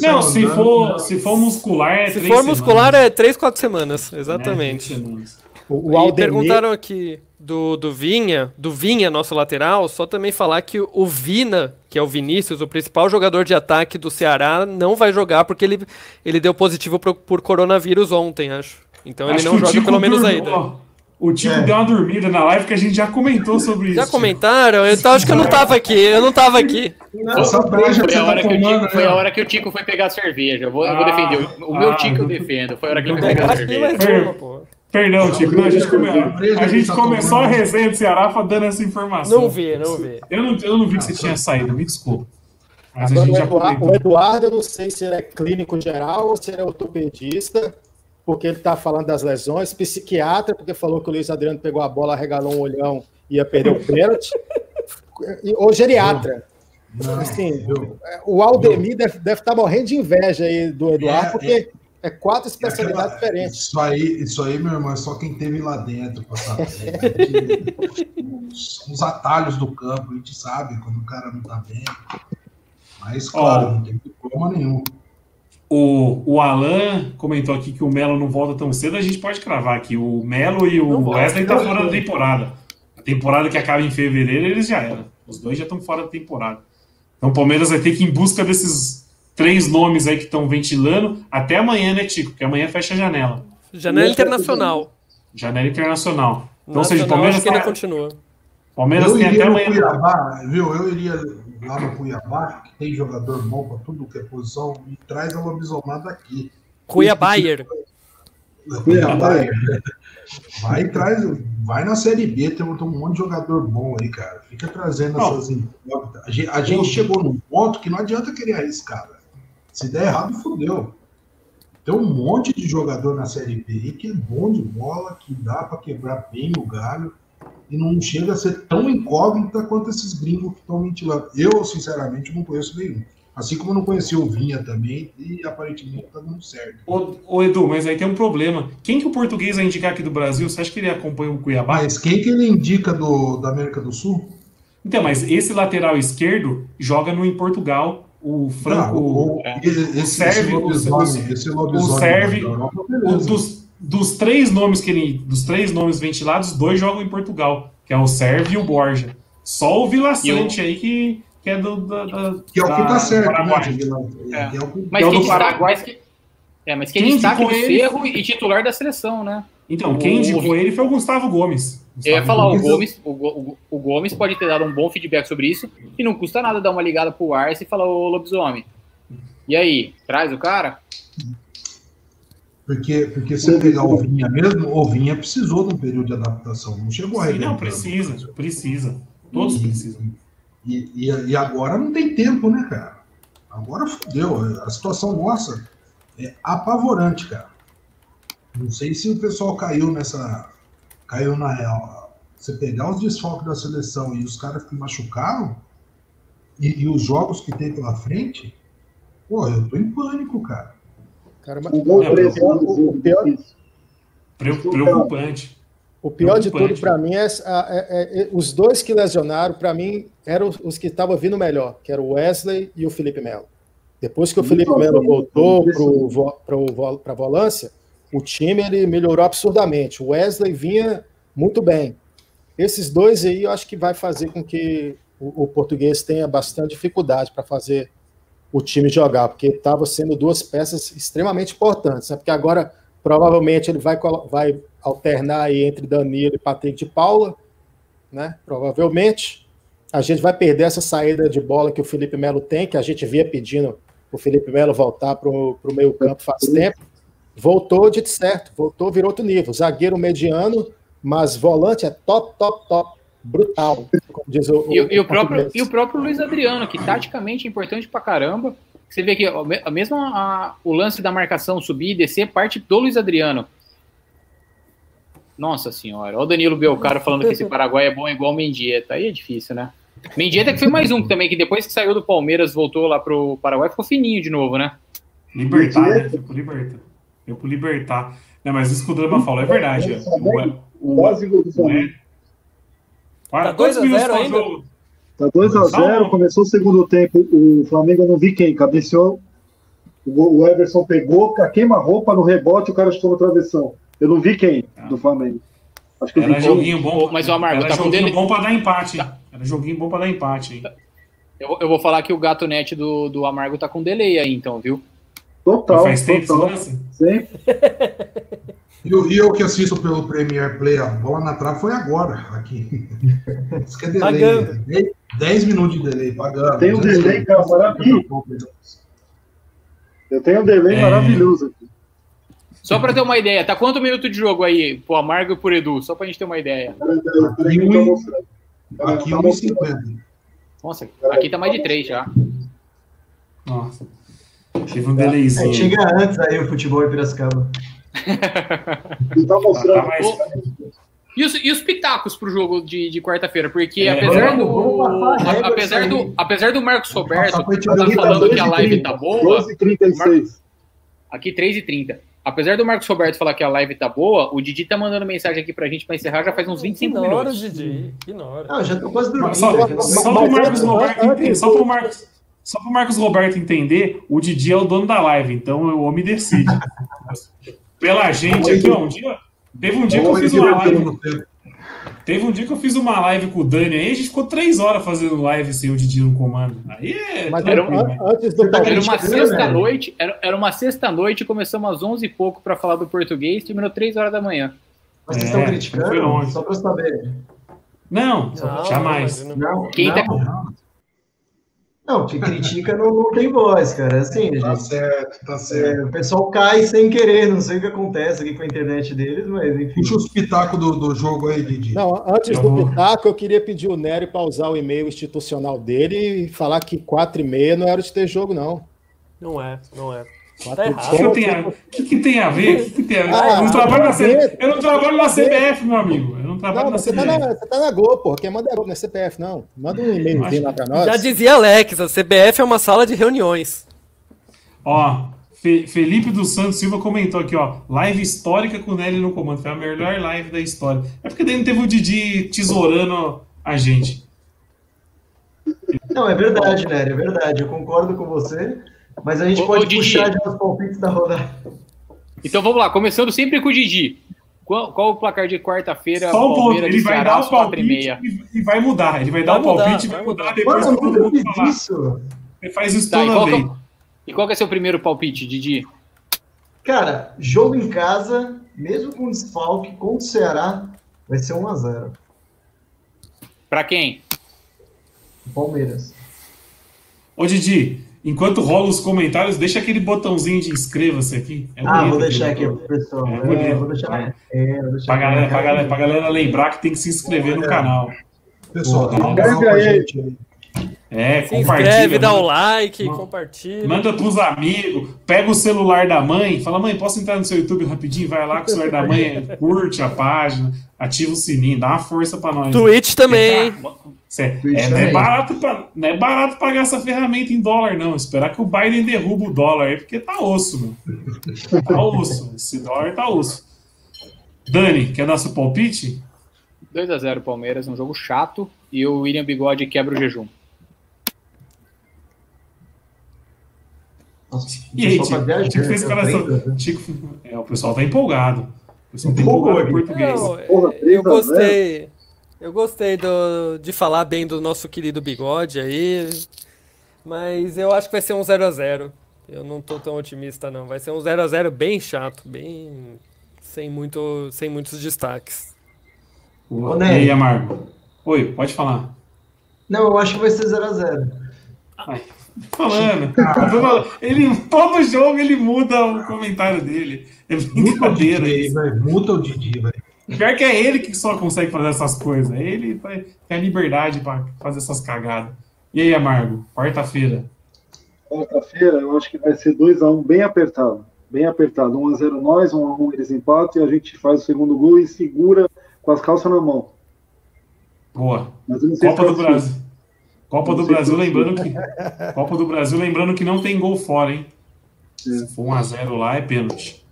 Não, se for, se for muscular, é Se for muscular, semanas. é 3, 4 semanas. Exatamente. É, semanas. O, o Aldemir... perguntaram aqui do, do Vinha, do Vinha, nosso lateral, só também falar que o Vina, que é o Vinícius, o principal jogador de ataque do Ceará, não vai jogar porque ele, ele deu positivo pro, por coronavírus ontem, acho. Então acho ele não joga pelo menos ainda. O Tico é. deu uma dormida na live que a gente já comentou sobre já isso. Já comentaram? Eu acho que eu não tava aqui. Eu não tava aqui. Não, foi, a tá que o Tico, foi a hora que o Tico foi pegar cerveja. Eu vou, ah, eu vou ah, defender. O, meu ah, Tico eu defendo. Foi a hora que ele foi pegar cerveja. Perdão, Tico. Não, a gente, come... a gente começou a resenha do Ceará dando essa informação. Não vi, não vi. Eu não, eu não vi que você tinha saído, me desculpa. Mas Agora, o, Eduardo, o Eduardo, eu não sei se ele é clínico geral ou se ele é ortopedista porque ele está falando das lesões, psiquiatra, porque falou que o Luiz Adriano pegou a bola, regalou um olhão e ia perder o pênalti, ou geriatra. Não, assim, o Aldemir deve, deve estar tá morrendo de inveja aí do Eduardo, é, porque é, é quatro especialidades aquela, diferentes. Isso aí, isso aí, meu irmão, é só quem teve lá dentro para saber. os, os, atalhos do campo, a gente sabe quando o cara não está bem. Mas, claro, não tem problema nenhum. O, o Alan comentou aqui que o Melo não volta tão cedo, a gente pode cravar aqui. O Melo e o não Wesley estão tá fora da temporada. A temporada que acaba em fevereiro, eles já eram. Os dois já estão fora da temporada. Então o Palmeiras vai ter que ir em busca desses três nomes aí que estão ventilando até amanhã, né, Tico? Porque amanhã fecha a janela. Janela internacional. Janela internacional. Então, ou seja, o Palmeiras. Tá... continua. Palmeiras eu tem até amanhã. Cuiabá, viu? Eu iria lá no Cuiabá, que tem jogador bom para tudo que é posição, e traz a lobisomada aqui. Cuiabaier. Cuiabaier. Vai e traz, vai na Série B, tem um, tem um monte de jogador bom aí, cara. Fica trazendo oh. essas incógnitas. A gente, a gente chegou num ponto que não adianta querer arriscar, velho. Se der errado, fodeu. Tem um monte de jogador na Série B que é bom de bola, que dá para quebrar bem o galho e não chega a ser tão incógnita quanto esses gringos que estão ventilando. Eu, sinceramente, não conheço nenhum. Assim como eu não conheci o Vinha também, e aparentemente está dando certo. Ô, ô, Edu, mas aí tem um problema. Quem que o português vai indicar aqui do Brasil? Você acha que ele acompanha o Cuiabá? Mas quem que ele indica do, da América do Sul? Então, mas esse lateral esquerdo joga no em Portugal. O Franco. Não, o, esse, o serve, esse lobisomem, esse lobisomem, o serve, o dos, dos três nomes que ele, dos três nomes ventilados, dois jogam em Portugal, que é o Sérvio e o Borja. Só o Vila Sante aí que, que é do da, da, que é o que tá certo, né? É. É o, mas é quem destaca, que, é, mas quem, quem destaca o Ferro e titular da seleção, né? Então, quem indicou ele foi o Gustavo Gomes. Gustavo eu ia falar, Gomes. o Gomes, o, o, o, Gomes pode ter dado um bom feedback sobre isso e não custa nada dar uma ligada pro Arce e falar, ô lobisomem, e aí, traz o cara? Porque, porque se pegar o Vinha mesmo, o Vinha precisou de um período de adaptação, não chegou a Sim, Não, precisa, precisa. Todos e, precisam. E, e, e, agora não tem tempo, né, cara? Agora fodeu. A situação nossa é apavorante, cara. Não sei se o pessoal caiu nessa. Caiu na real. Você pegar os desfalques da seleção e os caras que machucaram, e, e os jogos que tem pela frente, pô, eu tô em pânico, cara. Caramba. O, o, o, pior, preocupante. O pior de tudo para mim é, é, é, é, os dois que lesionaram, para mim, eram os que estavam vindo melhor, que era o Wesley e o Felipe Melo. Depois que o Felipe Melo voltou para a volância, o time ele melhorou absurdamente. O Wesley vinha muito bem. Esses dois aí eu acho que vai fazer com que o, o português tenha bastante dificuldade para fazer o time jogar, porque estava sendo duas peças extremamente importantes, né? porque agora provavelmente ele vai, vai alternar aí entre Danilo e Patrick de Paula, né? Provavelmente. A gente vai perder essa saída de bola que o Felipe Melo tem, que a gente via pedindo o Felipe Melo voltar para o meio campo faz tempo. Voltou de certo, voltou, virou outro nível. Zagueiro mediano, mas volante é top, top, top. Brutal, como diz o, e, o, e o próprio, e o próprio Luiz Adriano, que taticamente é importante pra caramba. Você vê que a mesma a, o lance da marcação subir e descer parte do Luiz Adriano. Nossa senhora, olha o Danilo Belcaro falando que esse Paraguai é bom igual o Mendieta. Aí é difícil, né? Mendieta que foi mais um também, que depois que saiu do Palmeiras, voltou lá pro Paraguai, ficou fininho de novo, né? Libertar, né? Foi pro Libertar. Foi pro Libertar. Não, mas isso que o Drama falou é verdade. O, o, o, o, é, tá 2x0 ainda? Tá 2x0, começou o segundo tempo, o Flamengo não vi quem, cabeceou, o Everson pegou, a queima-roupa no rebote, o cara chutou no travessão. Eu não vi quem do Flamengo. Acho que era joguinho bom, mas o Amargo tá com dele... bom para dar empate. Tá. Era joguinho bom para dar empate. Hein? Eu, eu vou falar que o gato net do, do Amargo tá com delay aí, então, viu? Total. faz tempo total. Sim. E eu, eu que assisto pelo Premier Play, a bola na trave foi agora, aqui. Isso que é delay. 10 minutos de delay, pagando. Tem um delay, cara, maravilhoso. Eu tenho um delay é... maravilhoso aqui. Só para ter uma ideia, tá quanto minuto de jogo aí pro Amargo e pro Edu? Só pra gente ter uma ideia. Aqui 1,50. Nossa, aqui tá mais de 3 já. Nossa. Teve um delayzinho. É, chega antes aí o futebol em Piracicaba. Tá mostrando. Tá mais... E os, e os pitacos pro jogo de, de quarta-feira? Porque é, apesar, do, apesar, do, apesar do Marcos Roberto tá falando que a live tá boa. 12h36. Aqui 3h30. Apesar do Marcos Roberto falar que a live tá boa, o Didi tá mandando mensagem aqui pra gente pra encerrar já faz uns 25 Ignora minutos. Ignora, Didi. Ignora. Ah, já tô quase dormindo. Só, só pro Marcos Roberto entender, só pro Marcos, só pro Marcos Roberto entender, o Didi é o dono da live, então o homem decide. Pela gente aqui, ó, um dia... Teve um dia que eu fiz uma live... Teve um dia que eu fiz uma live com o Dani aí, a gente ficou três horas fazendo live sem o Didi no comando. Aí é. Mas era, uma, antes do era uma sexta-noite, era, era uma sexta-noite, começamos às onze e pouco para falar do português, terminou três horas da manhã. Mas vocês é, estão criticando? Só para saber. Não, não jamais. Não, Quem tá não. tá. Não, que critica não, não tem voz, cara. É assim, tá gente, certo, tá certo. É, o pessoal cai sem querer, não sei o que acontece aqui com a internet deles, mas enfim. Puxa os pitacos do, do jogo aí, Didi. Não, antes do pitaco, eu queria pedir o Nery para usar o e-mail institucional dele e falar que 4 e meia não era de ter jogo, não. Não é, não é. Tá O que, que, que, tem a ver? Que que tem a ver? Ah, eu, não trabalho na C... eu não trabalho na CBF, meu amigo. Eu não trabalho não, na você CBF. Tá na, você tá na Globo, porra. Quem manda é Globo, não é CBF, não. Manda um e-mailzinho lá pra nós. Já dizia Alex, a CBF é uma sala de reuniões. Ó, Fe Felipe dos Santos Silva comentou aqui, ó. Live histórica com o Nelly no comando. Foi a melhor live da história. É porque daí não teve o Didi tesourando a gente. Não, é verdade, Nery, é verdade. Eu concordo com você. Mas a gente ô, pode ô, puxar já os palpites da rodada. Então vamos lá, começando sempre com o Didi. Qual, qual o placar de quarta-feira? Só o Palmeiras ele vai dar o palpite e, e, vai mudar. Ele vai, vai dar mudar, o palpite e vai mudar depois Mano, todo mundo falar. Isso. Ele faz isso tá, toda vez. e qual que é seu primeiro palpite, Didi? Cara, jogo em casa, mesmo com desfalque, com o Ceará, vai ser 1x0. Pra quem? Palmeiras. Ô, Didi, Enquanto rola os comentários, deixa aquele botãozinho de inscreva-se aqui. É ah, vou deixar aqui, pessoal. É, é, vou deixar. É, vou deixar pra, galera, pra, galera, pra galera lembrar que tem que se inscrever no canal. Pessoal, dá uma moral pra gente aí. É, se compartilha. Inscreve, dá o like, manda, compartilha. Manda pros amigos, pega o celular da mãe, fala, mãe, posso entrar no seu YouTube rapidinho? Vai lá com o celular da mãe, curte a página, ativa o sininho, dá uma força pra nós. Twitch também. É, é, não, é barato pra, não é barato pagar essa ferramenta em dólar, não. Esperar que o Biden derruba o dólar aí, porque tá osso, meu. Tá osso. Esse dólar tá osso. Dani, quer dar seu palpite? 2x0 Palmeiras, um jogo chato. E o William Bigode quebra o jejum. Nossa, e aí, Tico, Tico fez cara Tico, é, o pessoal tá empolgado. O pessoal tá empolgado em português. Não, eu gostei. Eu gostei do, de falar bem do nosso querido bigode aí. Mas eu acho que vai ser um 0x0. Eu não tô tão otimista, não. Vai ser um 0x0 bem chato, bem sem, muito, sem muitos destaques. Ô, e aí, Amargo? Oi, pode falar. Não, eu acho que vai ser 0x0. Falando. ele, todo jogo ele muda o comentário dele. É brincadeira. Muda o Didi, velho. Pior que é ele que só consegue fazer essas coisas. Ele tem a liberdade para fazer essas cagadas. E aí, Amargo? Quarta-feira. Quarta-feira, eu acho que vai ser 2x1, um, bem apertado. Bem apertado. 1x0 um nós, 1x1 um, um eles empatam e a gente faz o segundo gol e segura com as calças na mão. Boa. Copa do Brasil. Copa do Brasil, lembrando que. Copa do Brasil, lembrando que não tem gol fora, hein? É. Se for 1x0 lá, é pênalti.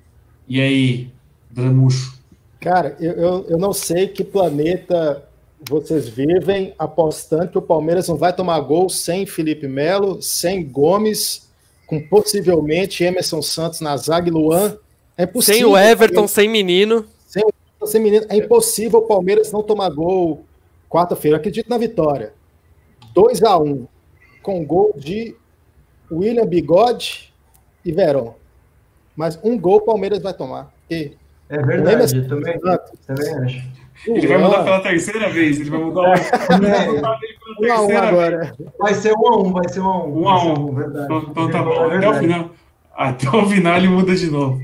E aí, Dramucho? Cara, eu, eu, eu não sei que planeta vocês vivem apostando que o Palmeiras não vai tomar gol sem Felipe Melo, sem Gomes, com possivelmente Emerson Santos na zaga e Luan. É impossível. Sem o Everton, sem menino. Sem, sem menino. É impossível o Palmeiras não tomar gol quarta-feira. Acredito na vitória. 2 a 1 com gol de William Bigode e Verón. Mas um gol o Palmeiras vai tomar. E é verdade, eu também, também acho. Ele vai mudar pela terceira vez, ele vai mudar o um a um agora. Vai ser um a um, vai ser um a um. Um a um. Então, então tá bom. Até o final. Até o final ele muda de novo.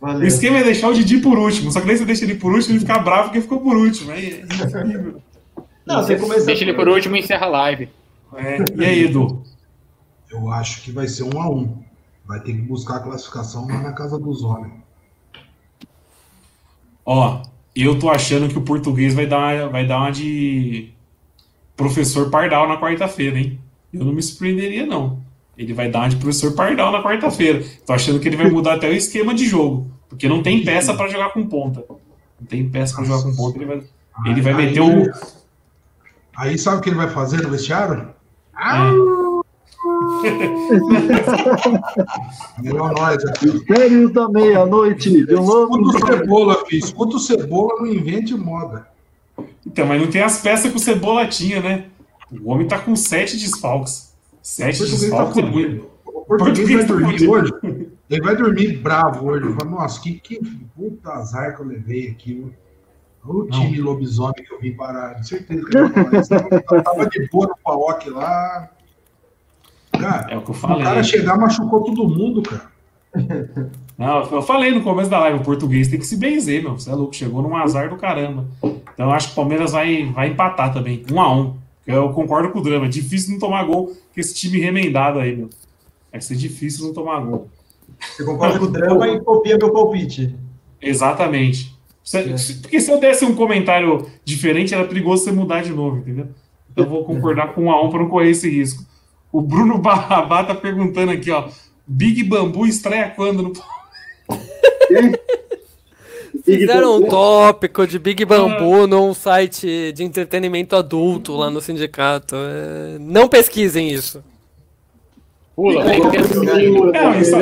Valeu. O esquema é deixar o Didi por último, só que daí você deixa ele por último e ele fica bravo porque ficou por último. É incrível. Não, você começa Deixa ele por último e encerra a live. É. E aí, Edu? Eu acho que vai ser um a um. Vai ter que buscar a classificação lá na casa dos homens. Ó, eu tô achando que o português vai dar, vai dar uma de professor Pardal na quarta-feira, hein? Eu não me surpreenderia, não. Ele vai dar uma de professor Pardal na quarta-feira. Tô achando que ele vai mudar até o esquema de jogo. Porque não tem peça para jogar com ponta. Não tem peça para jogar com ponta. Ele vai, ele vai meter o Aí sabe o que ele vai fazer no vestiário? Ah! Melhor nós aqui. Férias da meia-noite. Escuta o cebola, filho. Escuta o cebola, não invente moda. Então, mas não tem as peças que o cebola tinha, né? O homem tá com sete desfalques. Sete tá desfalques tá é muito. O português vai dormir hoje. Ele vai dormir bravo hoje. Fala, Nossa, que, que puta azar que eu levei aqui. O time não. lobisomem que eu vim parar, de certeza que eu Eu tava de boa no Paok lá. Cara, é o que eu falei. O cara chegar machucou todo mundo, cara. Não, eu falei no começo da live, o português tem que se benzer, meu. Você é louco, chegou num azar do caramba. Então eu acho que o Palmeiras vai, vai empatar também, um a um. Eu concordo com o drama. É difícil não tomar gol com esse time remendado aí, meu. Vai ser difícil não tomar gol. Você concorda com o drama e copia meu palpite. Exatamente. É. Porque se eu desse um comentário diferente, era perigoso você mudar de novo, entendeu? Então eu vou concordar com um a um para não correr esse risco. O Bruno Barrabá tá perguntando aqui, ó. Big Bambu estreia quando no. Fizeram um tópico de Big Bambu ah. num site de entretenimento adulto lá no sindicato. É... Não pesquisem isso. Pula, vem Não, isso,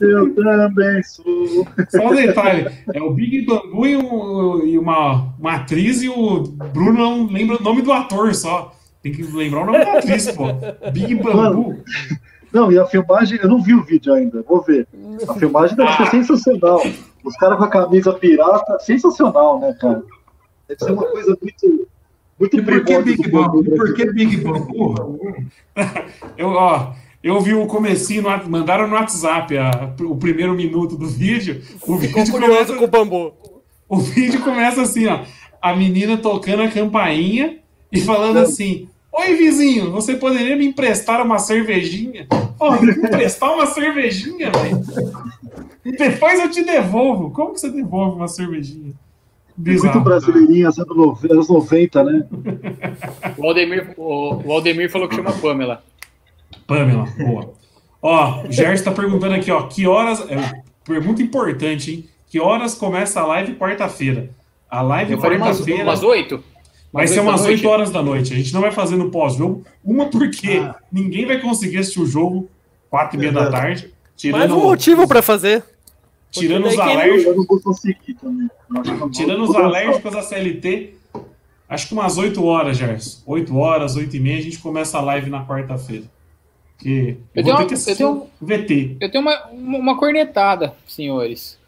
eu também sou. Só um detalhe: é o Big Bambu e, um, e uma, uma atriz, e o Bruno não lembra o nome do ator só. Tem que lembrar o nome da atriz, pô. Big Bambu. Não, e a filmagem, eu não vi o vídeo ainda, vou ver. A filmagem deve ser ah. sensacional. Os caras com a camisa pirata, sensacional, né, cara? Deve ser uma coisa muito muito e por que Big Bang? Por que Big Bang? eu, ó, eu vi o comecinho, no, mandaram no WhatsApp a, o primeiro minuto do vídeo. O Ficou vídeo começa, com o bambu. O vídeo começa assim, ó. A menina tocando a campainha e falando assim: Oi, vizinho, você poderia me emprestar uma cervejinha? Ó, oh, emprestar uma cervejinha, velho? Depois eu te devolvo. Como que você devolve uma cervejinha? Bizarro. Muito brasileirinha, anos 90, né? O Aldemir, o, o Aldemir falou que chama Pamela. Pamela, boa. Ó, o Gerson tá perguntando aqui, ó, que horas. É, pergunta importante, hein? Que horas começa a live quarta-feira? A live quarta-feira. Umas oito? Vai ser umas 8 horas da noite. A gente não vai fazer no pós-jogo. Uma porque ah. ninguém vai conseguir assistir o jogo quatro e meia da tarde. Tirando... Mais um motivo para fazer. Tirando os alérgicos. Tirando os alérgicos da CLT, acho que umas 8 horas, Gerson. 8 horas, 8 e meia, a gente começa a live na quarta-feira. Que eu, eu tenho, uma, eu tenho, VT. Eu tenho uma, uma cornetada, senhores.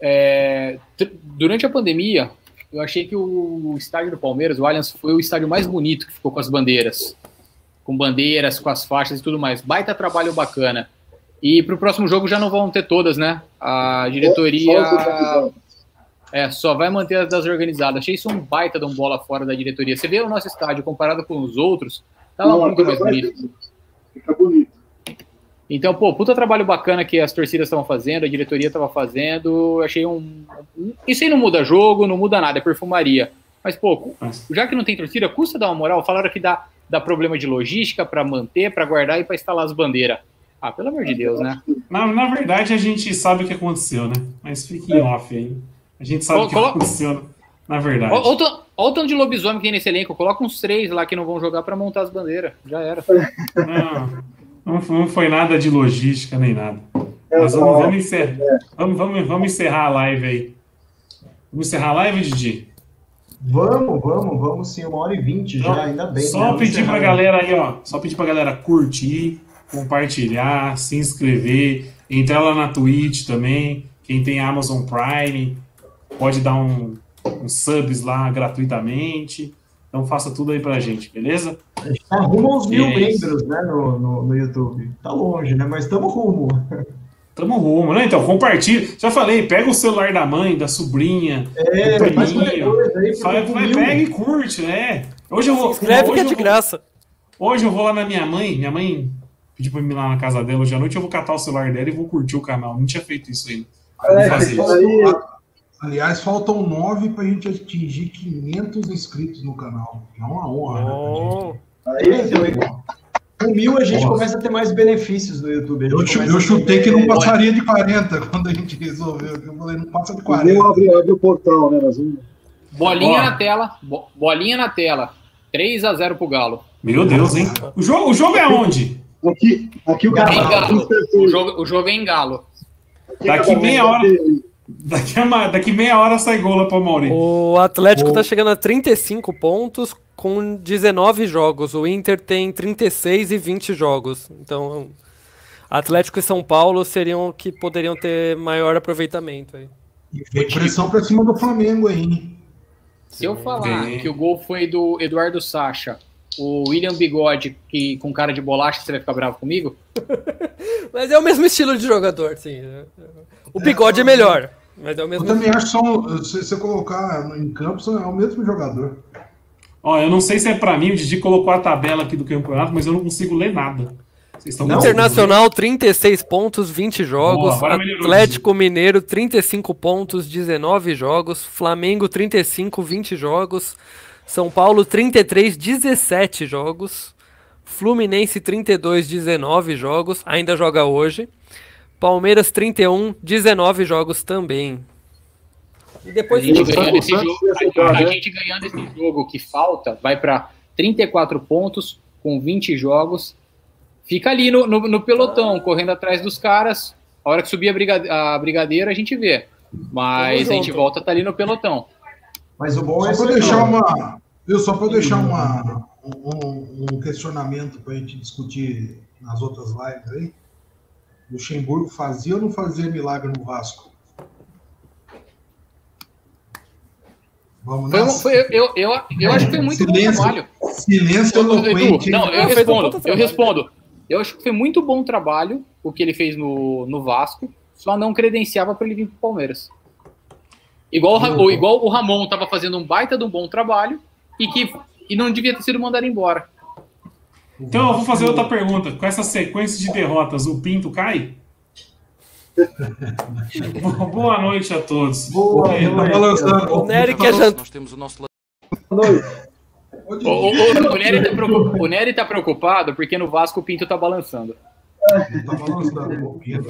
É, durante a pandemia, eu achei que o estádio do Palmeiras, o Allianz, foi o estádio mais bonito que ficou com as bandeiras. Com bandeiras, com as faixas e tudo mais. Baita trabalho bacana. E para o próximo jogo já não vão ter todas, né? A diretoria. É, só vai manter as das organizadas. Achei isso um baita de um bola fora da diretoria. Você vê o nosso estádio comparado com os outros, tava não, muito mais bonito. Fica bonito. Então, pô, puta trabalho bacana que as torcidas estavam fazendo, a diretoria estava fazendo. Achei um. Isso aí não muda jogo, não muda nada, é perfumaria. Mas, pô, já que não tem torcida, custa dar uma moral. Falaram que dá, dá problema de logística para manter, para guardar e para instalar as bandeiras. Ah, pelo amor de Deus, né? Na, na verdade, a gente sabe o que aconteceu, né? Mas fique em off aí. A gente sabe o que Colo... aconteceu, na verdade. Olha o tanto de lobisomem que tem nesse elenco. Coloca uns três lá que não vão jogar para montar as bandeiras. Já era. Não. Não, não foi nada de logística nem nada. Mas vamos, vamos, encerrar, vamos, vamos, vamos encerrar a live aí. Vamos encerrar a live, Didi? Vamos, vamos, vamos sim, uma hora e vinte já, ainda bem. Só né? pedir pra galera aí, ó. Só pedir pra galera curtir, compartilhar, se inscrever, entrar lá na Twitch também. Quem tem Amazon Prime pode dar um, um subs lá gratuitamente. Então faça tudo aí pra gente, beleza? A gente tá rumo aos mil é membros, né, no, no, no, YouTube. Tá longe, né? Mas estamos rumo. Tamo rumo, né? Então, compartilha. Já falei, pega o celular da mãe, da sobrinha, é, do priminho. Pega e curte, né? Hoje eu vou. Escreve que é de vou, graça. Hoje eu vou lá na minha mãe, minha mãe pediu pra ir lá na casa dela hoje à noite, eu vou catar o celular dela e vou curtir o canal. Não tinha feito isso ainda. É, fazer isso. Aliás, faltam nove para a gente atingir 500 inscritos no canal. É uma honra, né, oh. né? Aí, com mil a gente Nossa. começa a ter mais benefícios no YouTube. Eu, eu chutei que não passaria de 40 quando a gente resolveu. Eu falei, não passa de 40. Eu abri, abri o portal, né? Vamos... Bolinha na tela. Bolinha na tela. 3 a 0 pro Galo. Meu Deus, hein? O jogo, o jogo é onde? Aqui, aqui o Galo. O jogo, o jogo é em Galo. Daqui meia hora. Daqui, a, daqui meia hora sai gol lá pro Maurício. O Atlético oh. tá chegando a 35 pontos com 19 jogos. O Inter tem 36 e 20 jogos. Então, Atlético e São Paulo seriam que poderiam ter maior aproveitamento aí. E pressão pra cima do Flamengo aí. Se eu falar que o gol foi do Eduardo Sacha, o William Bigode que, com cara de bolacha, você vai ficar bravo comigo? Mas é o mesmo estilo de jogador, sim. O bigode é, é melhor. Mas é o mesmo. Eu também acho que se você colocar em campo, é o mesmo jogador. Ó, eu não sei se é para mim, o Didi colocou a tabela aqui do campeonato, mas eu não consigo ler nada. Internacional, 36 pontos, 20 jogos. Boa, Atlético Mineiro, 35 pontos, 19 jogos. Flamengo, 35, 20 jogos. São Paulo, 33, 17 jogos. Fluminense, 32, 19 jogos. Ainda joga hoje. Palmeiras 31, 19 jogos também. E depois a gente, ganhando esse, jogo, a, a gente ganhando esse jogo que falta, vai para 34 pontos com 20 jogos. Fica ali no, no, no, pelotão, correndo atrás dos caras. A hora que subir a, brigade, a brigadeira, a gente vê. Mas a gente volta tá ali no pelotão. Mas o bom só é para deixar uma, eu só para deixar uma, um, um questionamento para a gente discutir nas outras lives aí. Luxemburgo fazia ou não fazia milagre no Vasco? Vamos foi, foi, eu, eu, eu acho que foi muito silêncio, bom trabalho. Silêncio eloquente. Não, eu respondo, eu respondo. Eu acho que foi muito bom trabalho o que ele fez no, no Vasco, só não credenciava para ele vir para o Palmeiras. Igual, o, igual o Ramon estava fazendo um baita de um bom trabalho e que e não devia ter sido mandado embora. Então, eu vou fazer outra pergunta. Com essa sequência de derrotas, o Pinto cai? Boa noite a todos. Boa, noite. O Nery quer jantar. Nós temos o nosso. Boa noite. O, o, o, o, Nery tá o Nery tá preocupado porque no Vasco o Pinto tá balançando. Tá balançando um pouquinho.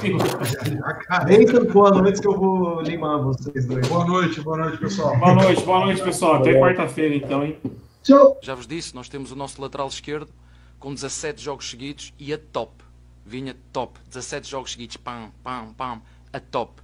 boa noite que eu vou limar vocês dois. Boa noite, boa noite, pessoal. Boa noite, boa noite, pessoal. Até quarta-feira, então, hein? Já vos disse, nós temos o nosso lateral esquerdo com 17 jogos seguidos e a top. Vinha top. 17 jogos seguidos, pam, pam, pam, a top.